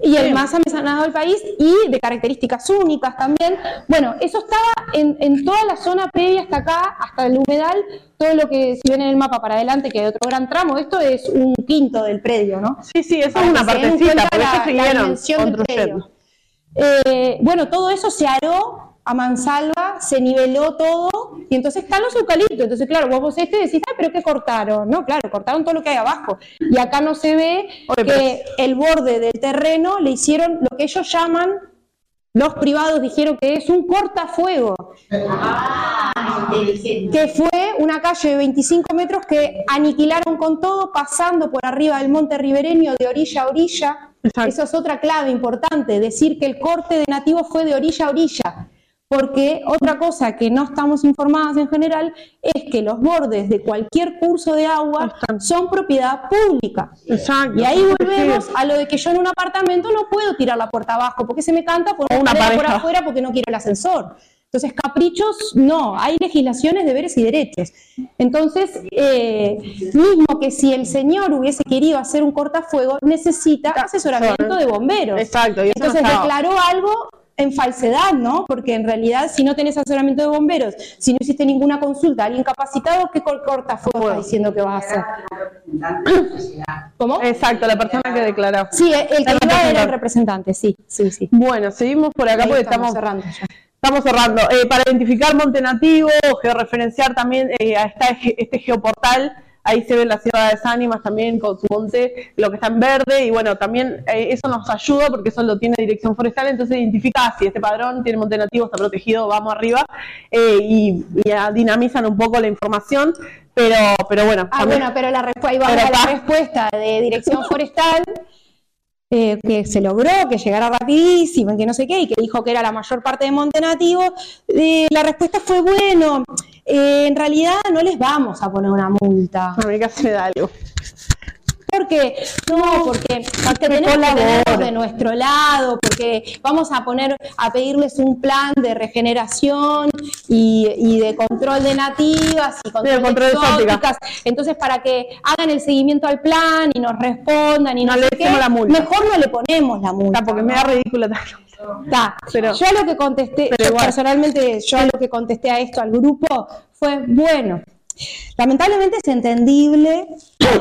[SPEAKER 3] Y el más amenazado del país y de características únicas también. Bueno, eso estaba en, en toda la zona previa hasta acá, hasta el humedal, todo lo que si ven en el mapa para adelante, que hay otro gran tramo, esto es un quinto del predio, ¿no?
[SPEAKER 2] Sí, sí,
[SPEAKER 3] Para
[SPEAKER 2] es una partecita, ellos
[SPEAKER 3] la
[SPEAKER 2] siguieron
[SPEAKER 3] dimensión del
[SPEAKER 2] construyendo.
[SPEAKER 3] predio. Eh, bueno, todo eso se aró a mansalva, se niveló todo y entonces están los eucaliptos. Entonces, claro, vos vos este decís, ah, pero ¿qué cortaron? No, claro, cortaron todo lo que hay abajo. Y acá no se ve
[SPEAKER 2] Oye,
[SPEAKER 3] que el borde del terreno le hicieron lo que ellos llaman, los privados dijeron que es un cortafuego
[SPEAKER 4] Ah,
[SPEAKER 3] que fue una calle de 25 metros que aniquilaron con todo, pasando por arriba del monte ribereño de orilla a orilla.
[SPEAKER 2] Exacto.
[SPEAKER 3] Eso es otra clave importante, decir que el corte de nativos fue de orilla a orilla. Porque otra cosa que no estamos informadas en general es que los bordes de cualquier curso de agua son propiedad pública.
[SPEAKER 2] Exacto.
[SPEAKER 3] Y ahí volvemos a lo de que yo en un apartamento no puedo tirar la puerta abajo porque se me canta por una pared por afuera porque no quiero el ascensor. Entonces, caprichos, no, hay legislaciones, deberes y derechos. Entonces, eh, mismo que si el señor hubiese querido hacer un cortafuego, necesita asesoramiento de bomberos.
[SPEAKER 2] Exacto, y no
[SPEAKER 3] Entonces,
[SPEAKER 2] estaba.
[SPEAKER 3] declaró algo en falsedad, ¿no? Porque en realidad, si no tenés asesoramiento de bomberos, si no hiciste ninguna consulta a alguien capacitado, ¿qué cor- cortafuego está diciendo que vas a hacer? ¿Cómo?
[SPEAKER 2] Exacto, la persona que declaró.
[SPEAKER 3] Sí, el que iba era
[SPEAKER 2] representante.
[SPEAKER 3] el representante, sí, sí, sí.
[SPEAKER 2] Bueno, seguimos por acá
[SPEAKER 3] Ahí
[SPEAKER 2] porque
[SPEAKER 3] estamos
[SPEAKER 2] estamos,
[SPEAKER 3] cerrando ya.
[SPEAKER 2] estamos cerrando. Eh, para identificar monte nativo, georreferenciar también, eh, está este- este geoportal, ahí se ven las ciudades ánimas también con su monte, lo que está en verde, y bueno, también eh, eso nos ayuda porque eso lo tiene Dirección Forestal, entonces identifica si este padrón tiene monte nativo, está protegido, vamos arriba, eh, y, y, dinamizan un poco la información, pero, pero bueno,
[SPEAKER 3] Ah,
[SPEAKER 2] también-
[SPEAKER 3] bueno, pero la, respu- ahí
[SPEAKER 2] Pero
[SPEAKER 3] la respuesta de Dirección Forestal, eh, que se logró, que llegara rapidísimo, que no sé qué, y que dijo que era la mayor parte de monte nativo. Eh, la respuesta fue, bueno, eh, en realidad no les vamos a poner una multa.
[SPEAKER 2] a da algo.
[SPEAKER 3] Porque, no, porque, porque tenemos que tenerlos de nuestro lado, porque vamos a poner, a pedirles un plan de regeneración y, y de control de nativas y control,
[SPEAKER 2] de control
[SPEAKER 3] de exóticas. Entonces, para que hagan el seguimiento al plan y nos respondan y no,
[SPEAKER 2] No le
[SPEAKER 3] qué,
[SPEAKER 2] la multa.
[SPEAKER 3] mejor no le ponemos la multa.
[SPEAKER 2] Porque me da ridícula.
[SPEAKER 3] Está.
[SPEAKER 2] Pero-
[SPEAKER 3] yo lo que contesté,
[SPEAKER 2] pero
[SPEAKER 3] personalmente, yo lo que contesté a esto al grupo fue, bueno, lamentablemente es entendible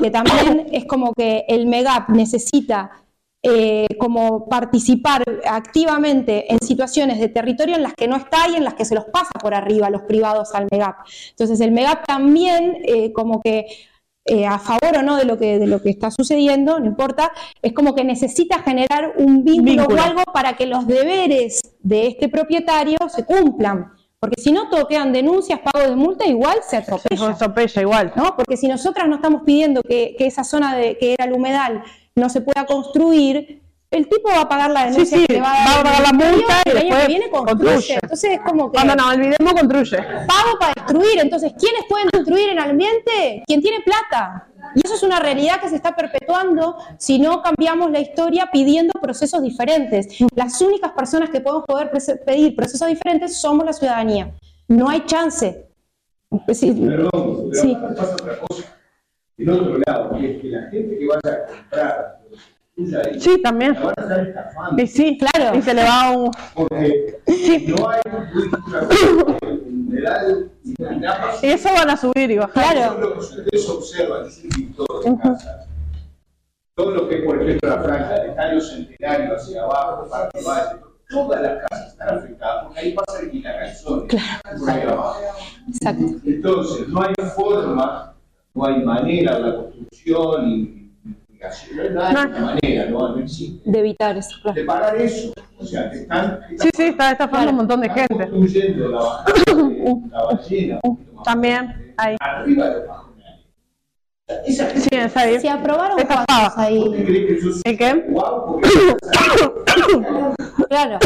[SPEAKER 3] que también es como que el MEGAP necesita eh, como participar activamente en situaciones de territorio en las que no está y en las que se los pasa por arriba los privados al MEGAP. Entonces el MEGAP también eh, como que eh, a favor o no de lo, que, de lo que está sucediendo, no importa, es como que necesita generar un vínculo,
[SPEAKER 2] Vínculo.
[SPEAKER 3] o algo para que los deberes de este propietario se cumplan. Porque si no, todo quedan denuncias, pago de multa, igual se atropella.
[SPEAKER 2] Atropella igual.
[SPEAKER 3] ¿no? Porque si nosotras no estamos pidiendo que, que esa zona de, que era el humedal no se pueda construir, el tipo va a pagar la denuncia
[SPEAKER 2] Sí, sí,
[SPEAKER 3] que va a
[SPEAKER 2] va a
[SPEAKER 3] dar
[SPEAKER 2] pagar la multa y
[SPEAKER 3] el año que viene construye.
[SPEAKER 2] construye.
[SPEAKER 3] Entonces es como que
[SPEAKER 2] Cuando nos olvidemos, construye.
[SPEAKER 3] pago para destruir. Entonces, ¿quiénes pueden destruir el ambiente? Quien tiene plata. Y eso es una realidad que se está perpetuando si no cambiamos la historia pidiendo procesos diferentes. Las únicas personas que podemos poder pedir procesos diferentes somos la ciudadanía. No hay chance. Sí,
[SPEAKER 7] Perdón, pero
[SPEAKER 3] Sí.
[SPEAKER 7] pasa otra cosa. Del otro lado, que es que la gente que vaya a comprar
[SPEAKER 2] Sí, también.
[SPEAKER 7] la van a estar estafando.
[SPEAKER 2] Y sí,
[SPEAKER 3] Claro.
[SPEAKER 2] Y se le va un.
[SPEAKER 7] Porque no hay y.
[SPEAKER 2] Eso van a subir y bajar.
[SPEAKER 3] Claro.
[SPEAKER 7] Lo que ustedes observan, es el pintor de casa. Todo lo que es, por ejemplo, la franja del estadio centenario hacia abajo, Parque Valle, todas las casas están afectadas porque ahí pasa el Quinacalzón, por ahí abajo.
[SPEAKER 3] exacto.
[SPEAKER 7] Entonces, no hay forma, no hay manera de la construcción no hay nada de manera, no, no existe.
[SPEAKER 3] De evitar eso, claro.
[SPEAKER 7] De parar eso, o sea, te están, te
[SPEAKER 2] Sí, sí, está estafando un montón de
[SPEAKER 7] están
[SPEAKER 2] gente.
[SPEAKER 7] construyendo la de *coughs* la ballena, poquito más
[SPEAKER 2] También, ahí.
[SPEAKER 7] arriba de los. Esa gente,
[SPEAKER 2] Sí, es ahí.
[SPEAKER 3] Se aprobaron
[SPEAKER 7] ¿vos te
[SPEAKER 3] ahí.
[SPEAKER 7] crees que yo soy
[SPEAKER 2] ¿El qué? *coughs*
[SPEAKER 3] Claro.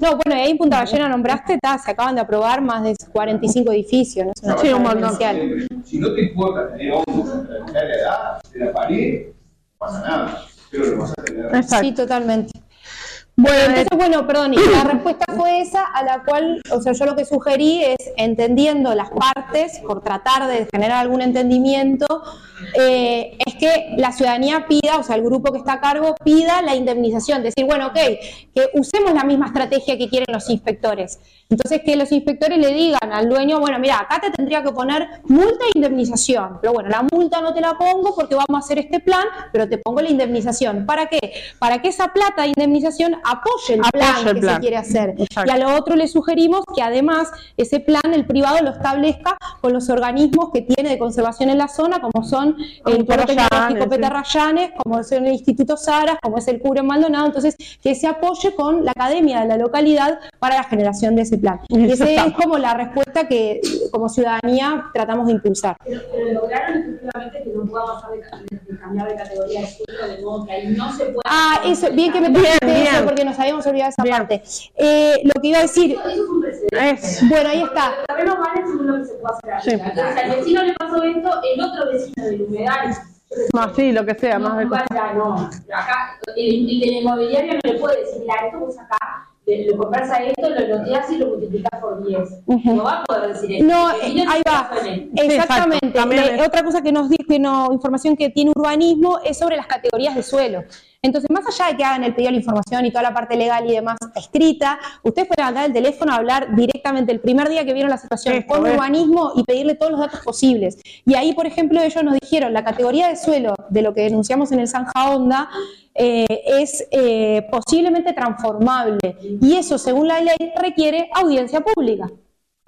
[SPEAKER 3] No, bueno, ahí en Punta Ballena nombraste, ta, se acaban de aprobar más de 45 edificios, ¿no? Es una
[SPEAKER 2] Sí, un montón.
[SPEAKER 7] si no te importa tener hongos en la edad de la pared, pasa nada, pero lo vas a tener.
[SPEAKER 3] Sí, totalmente.
[SPEAKER 2] Bueno,
[SPEAKER 3] Entonces, bueno, perdón, y la *coughs* respuesta fue esa, a la cual, o sea, yo lo que sugerí es, entendiendo las partes, por tratar de generar algún entendimiento, eh, es que la ciudadanía pida, o sea, el grupo que está a cargo pida la indemnización, decir, bueno, ok, que usemos la misma estrategia que quieren los inspectores. Entonces, que los inspectores le digan al dueño, bueno, mira, acá te tendría que poner multa e indemnización, pero bueno, la multa no te la pongo porque vamos a hacer este plan, pero te pongo la indemnización. ¿Para qué? Para que esa plata de indemnización apoye el
[SPEAKER 2] Apoye
[SPEAKER 3] plan
[SPEAKER 2] el
[SPEAKER 3] que
[SPEAKER 2] plan.
[SPEAKER 3] se quiere hacer.
[SPEAKER 2] Exacto.
[SPEAKER 3] Y a lo otro le sugerimos que además ese plan el privado lo establezca con los organismos que tiene de conservación en la zona, como son
[SPEAKER 2] Como
[SPEAKER 3] el
[SPEAKER 2] Petarrayanes,
[SPEAKER 3] Tecnológico
[SPEAKER 2] sí.
[SPEAKER 3] Petarrayanes, como es el Instituto Saras, como es el Cubre Maldonado, entonces que se apoye con la academia de la localidad para la generación de ese plan.
[SPEAKER 2] Y
[SPEAKER 3] esa es como la respuesta que como ciudadanía tratamos de impulsar.
[SPEAKER 6] Pero, pero lograron efectivamente que no pueda pasar de, de- de cambiar de categoría de suelo, de modo que ahí no se pueda.
[SPEAKER 3] Ah, eso, bien que me
[SPEAKER 2] Bien, bien.
[SPEAKER 3] Porque nos habíamos olvidado esa
[SPEAKER 2] Bien.
[SPEAKER 3] parte. Eh, lo que iba a decir,
[SPEAKER 6] Eso, es un precedente.
[SPEAKER 2] es.
[SPEAKER 3] bueno, ahí está.
[SPEAKER 6] Lo que se pueda hacer
[SPEAKER 2] Sí.
[SPEAKER 6] Entonces, al vecino le pasó esto, el otro vecino del humedal.
[SPEAKER 2] Más sí, lo que sea,
[SPEAKER 6] no,
[SPEAKER 2] más de
[SPEAKER 6] vaya, no. Acá, el, el de la inmobiliaria no le puede decir, mira, esto vos acá, lo compras a esto, lo loteas y lo multiplicas por 10. No va a poder decir eso.
[SPEAKER 3] No,
[SPEAKER 6] El
[SPEAKER 3] eh, ahí va.
[SPEAKER 2] Sí,
[SPEAKER 3] Exactamente. Le-
[SPEAKER 2] es-
[SPEAKER 3] otra cosa que nos que no, información que tiene urbanismo es sobre las categorías de suelo. Entonces, más allá de que hagan el pedido de la información y toda la parte legal y demás escrita, ustedes pueden andar el teléfono a hablar directamente el primer día que vieron la situación
[SPEAKER 2] Esto,
[SPEAKER 3] con urbanismo y pedirle todos los datos posibles. Y ahí, por ejemplo, ellos nos dijeron la categoría de suelo de lo que denunciamos en el Zanja Onda eh, es eh, posiblemente transformable. Y eso, según la ley, requiere audiencia pública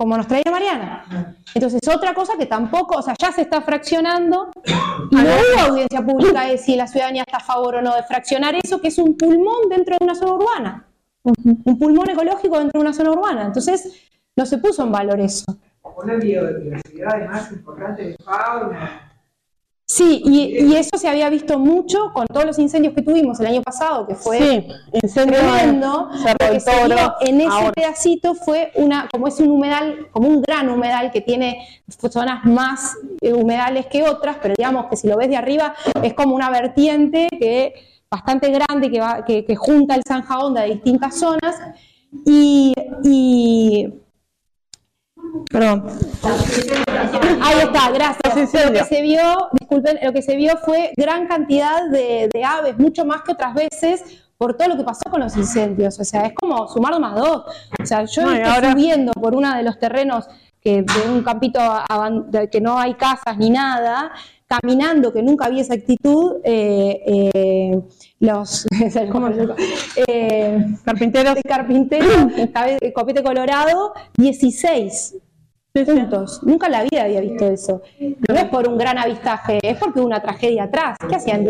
[SPEAKER 3] como nos traía Mariana. Entonces, otra cosa que tampoco, o sea, ya se está fraccionando y *clears throat* no hubo audiencia pública de si la ciudadanía está a favor o no de fraccionar eso, que es un pulmón dentro de una zona urbana. Un pulmón ecológico dentro de una zona urbana. Entonces, no se puso en valor eso.
[SPEAKER 8] Una biodiversidad además importante de fauna.
[SPEAKER 3] Sí, y, y eso se había visto mucho con todos los incendios que tuvimos el año pasado, que fue
[SPEAKER 2] Sí, incendio
[SPEAKER 3] tremendo.
[SPEAKER 2] en
[SPEAKER 3] se en ese
[SPEAKER 2] ahora.
[SPEAKER 3] pedacito fue una, como es un humedal, como un gran humedal que tiene zonas más eh, humedales que otras, pero digamos que si lo ves de arriba es como una vertiente que bastante grande que, va, que, que junta el Zanja Onda de distintas zonas y, y Perdón. Ahí está, gracias. Lo que se vio, disculpen, lo que se vio fue gran cantidad de, de aves, mucho más que otras veces, por todo lo que pasó con los incendios. O sea, es como sumar más dos. O sea, yo
[SPEAKER 2] No,
[SPEAKER 3] estoy
[SPEAKER 2] ahora-
[SPEAKER 3] subiendo por uno de los terrenos que de un campito que no hay casas ni nada. Caminando, que nunca había esa actitud, eh, eh, los. *laughs* Eh,
[SPEAKER 2] Carpinteros.
[SPEAKER 3] de carpintero, cabe- copete colorado, 16 puntos. Nunca en la vida había visto eso. No es por un gran avistaje, es porque hubo una tragedia atrás. ¿Qué hacían?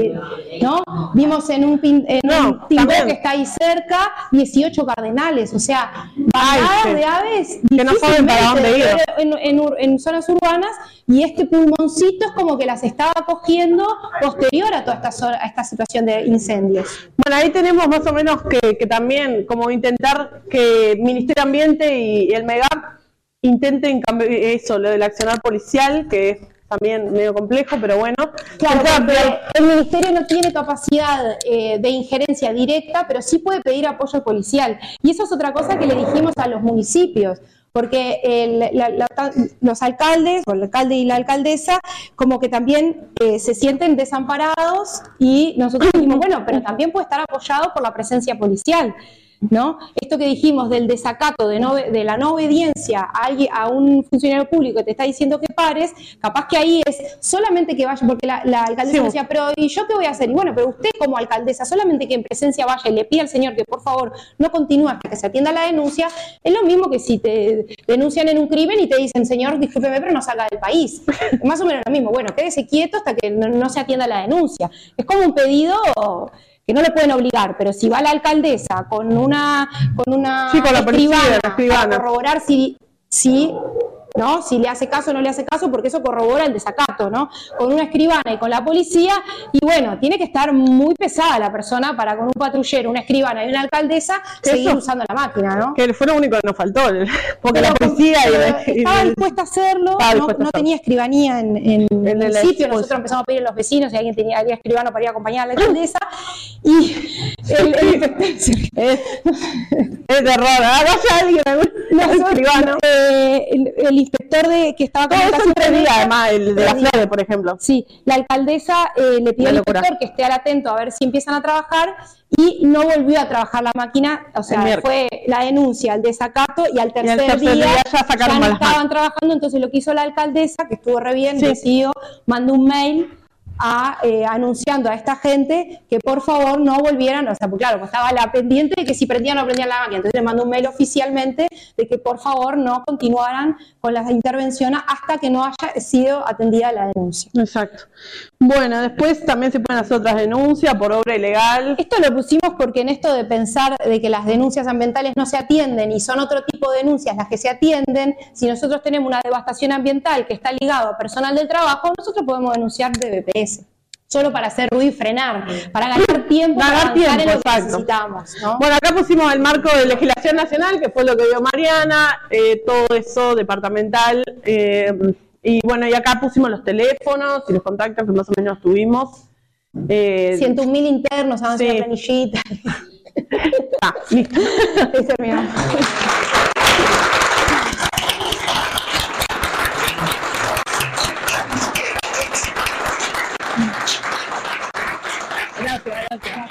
[SPEAKER 3] ¿No? Vimos en un, pin- en
[SPEAKER 2] No,
[SPEAKER 3] un timbó
[SPEAKER 2] también.
[SPEAKER 3] que está ahí cerca 18 cardenales, o sea,
[SPEAKER 2] Ay,
[SPEAKER 3] bandadas
[SPEAKER 2] sí.
[SPEAKER 3] de aves
[SPEAKER 2] Que no saben para dónde ir.
[SPEAKER 3] en, en ur- en zonas urbanas y este pulmoncito es como que las estaba cogiendo posterior a toda esta, a esta situación de incendios.
[SPEAKER 2] Bueno, ahí tenemos más o menos que, que también como intentar que Ministerio de Ambiente y el MEGAP intenten cambiar eso, lo del accionar policial, que es también medio complejo, pero bueno.
[SPEAKER 3] Claro,
[SPEAKER 2] ampliar-
[SPEAKER 3] el ministerio no tiene capacidad eh, de injerencia directa, pero sí puede pedir apoyo policial. Y eso es otra cosa que le dijimos a los municipios, porque el- la- la- los alcaldes, o el alcalde y la alcaldesa, como que también eh, se sienten desamparados y nosotros dijimos, bueno, pero también puede estar apoyado por la presencia policial. ¿No? Esto que dijimos del desacato, de, no, de la no obediencia a, alguien, a un funcionario público que te está diciendo que pares, capaz que ahí es solamente que vaya, porque la, la alcaldesa
[SPEAKER 2] Sí.
[SPEAKER 3] decía, pero ¿y yo qué voy a hacer? Y bueno, pero usted como alcaldesa, solamente que en presencia vaya y le pida al señor que por favor no continúe hasta que se atienda la denuncia, es lo mismo que si te denuncian en un crimen y te dicen, señor, discúlpeme, pero no salga del país. Más o menos lo mismo. Bueno, quédese quieto hasta que no, no se atienda la denuncia. Es como un pedido que no le pueden obligar, pero si va la alcaldesa con una con una
[SPEAKER 2] Sí, con la policía, escribana.
[SPEAKER 3] para corroborar si, si ¿no? Si le hace caso o no le hace caso, porque eso corrobora el desacato, ¿no? Con una escribana y con la policía, y bueno, tiene que estar muy pesada la persona para con un patrullero, una escribana y una alcaldesa seguir
[SPEAKER 2] Eso.
[SPEAKER 3] usando la máquina, ¿no?
[SPEAKER 2] que fue lo único que nos faltó, porque la policía y
[SPEAKER 3] estaba dispuesta a hacerlo, no,
[SPEAKER 2] dispuesta
[SPEAKER 3] no tenía escribanía en, en el
[SPEAKER 2] En el
[SPEAKER 3] municipio,
[SPEAKER 2] expulso.
[SPEAKER 3] nosotros empezamos a pedir a los vecinos si alguien tenía alguien escribano para ir a acompañar a la alcaldesa, y el, el- *laughs*
[SPEAKER 2] es de error, ah, vaya alguien, algún escribano.
[SPEAKER 3] eh, el inspector de, que estaba
[SPEAKER 2] Todo eso
[SPEAKER 3] comunicación
[SPEAKER 2] en tres
[SPEAKER 3] con
[SPEAKER 2] días,
[SPEAKER 3] ella,
[SPEAKER 2] además, el de las
[SPEAKER 3] días.
[SPEAKER 2] flores, por ejemplo.
[SPEAKER 3] Sí, la alcaldesa eh, le pidió al inspector que esté al atento a ver si empiezan a trabajar y no volvió a trabajar la máquina, o sea, fue la denuncia, el desacato y al tercer,
[SPEAKER 2] tercer
[SPEAKER 3] día,
[SPEAKER 2] día ya sacaron
[SPEAKER 3] no
[SPEAKER 2] malas
[SPEAKER 3] estaban trabajando, entonces lo que hizo la alcaldesa, que estuvo re bien,
[SPEAKER 2] Sí.
[SPEAKER 3] decidió, mandó un mail eh, anunciando a esta gente que por favor no volvieran, o sea, porque claro, pues estaba la pendiente de que si prendían o no prendían la máquina, entonces le mandó un mail oficialmente de que por favor no continuaran con las intervenciones hasta que no haya sido atendida la denuncia.
[SPEAKER 2] Exacto. Bueno, después también se pueden hacer otras denuncias por obra ilegal.
[SPEAKER 3] Esto lo pusimos porque en esto de pensar de que las denuncias ambientales no se atienden y son otro tipo de denuncias las que se atienden, si nosotros tenemos una devastación ambiental que está ligado a personal del trabajo, nosotros podemos denunciar de BPS. Solo para hacer ruido y frenar, para ganar tiempo,
[SPEAKER 2] Ganar
[SPEAKER 3] para
[SPEAKER 2] tiempo,
[SPEAKER 3] en lo que necesitamos. ¿no?
[SPEAKER 2] Bueno, acá pusimos el marco de legislación nacional, que fue lo que vio Mariana, eh, todo eso departamental. eh, y bueno, y acá pusimos los teléfonos y los contactos que más o menos tuvimos. Eh,
[SPEAKER 3] 101.000 internos, avance
[SPEAKER 2] sí.
[SPEAKER 3] una
[SPEAKER 2] ah, listo. *laughs*
[SPEAKER 3] Ese es Gracias, gracias.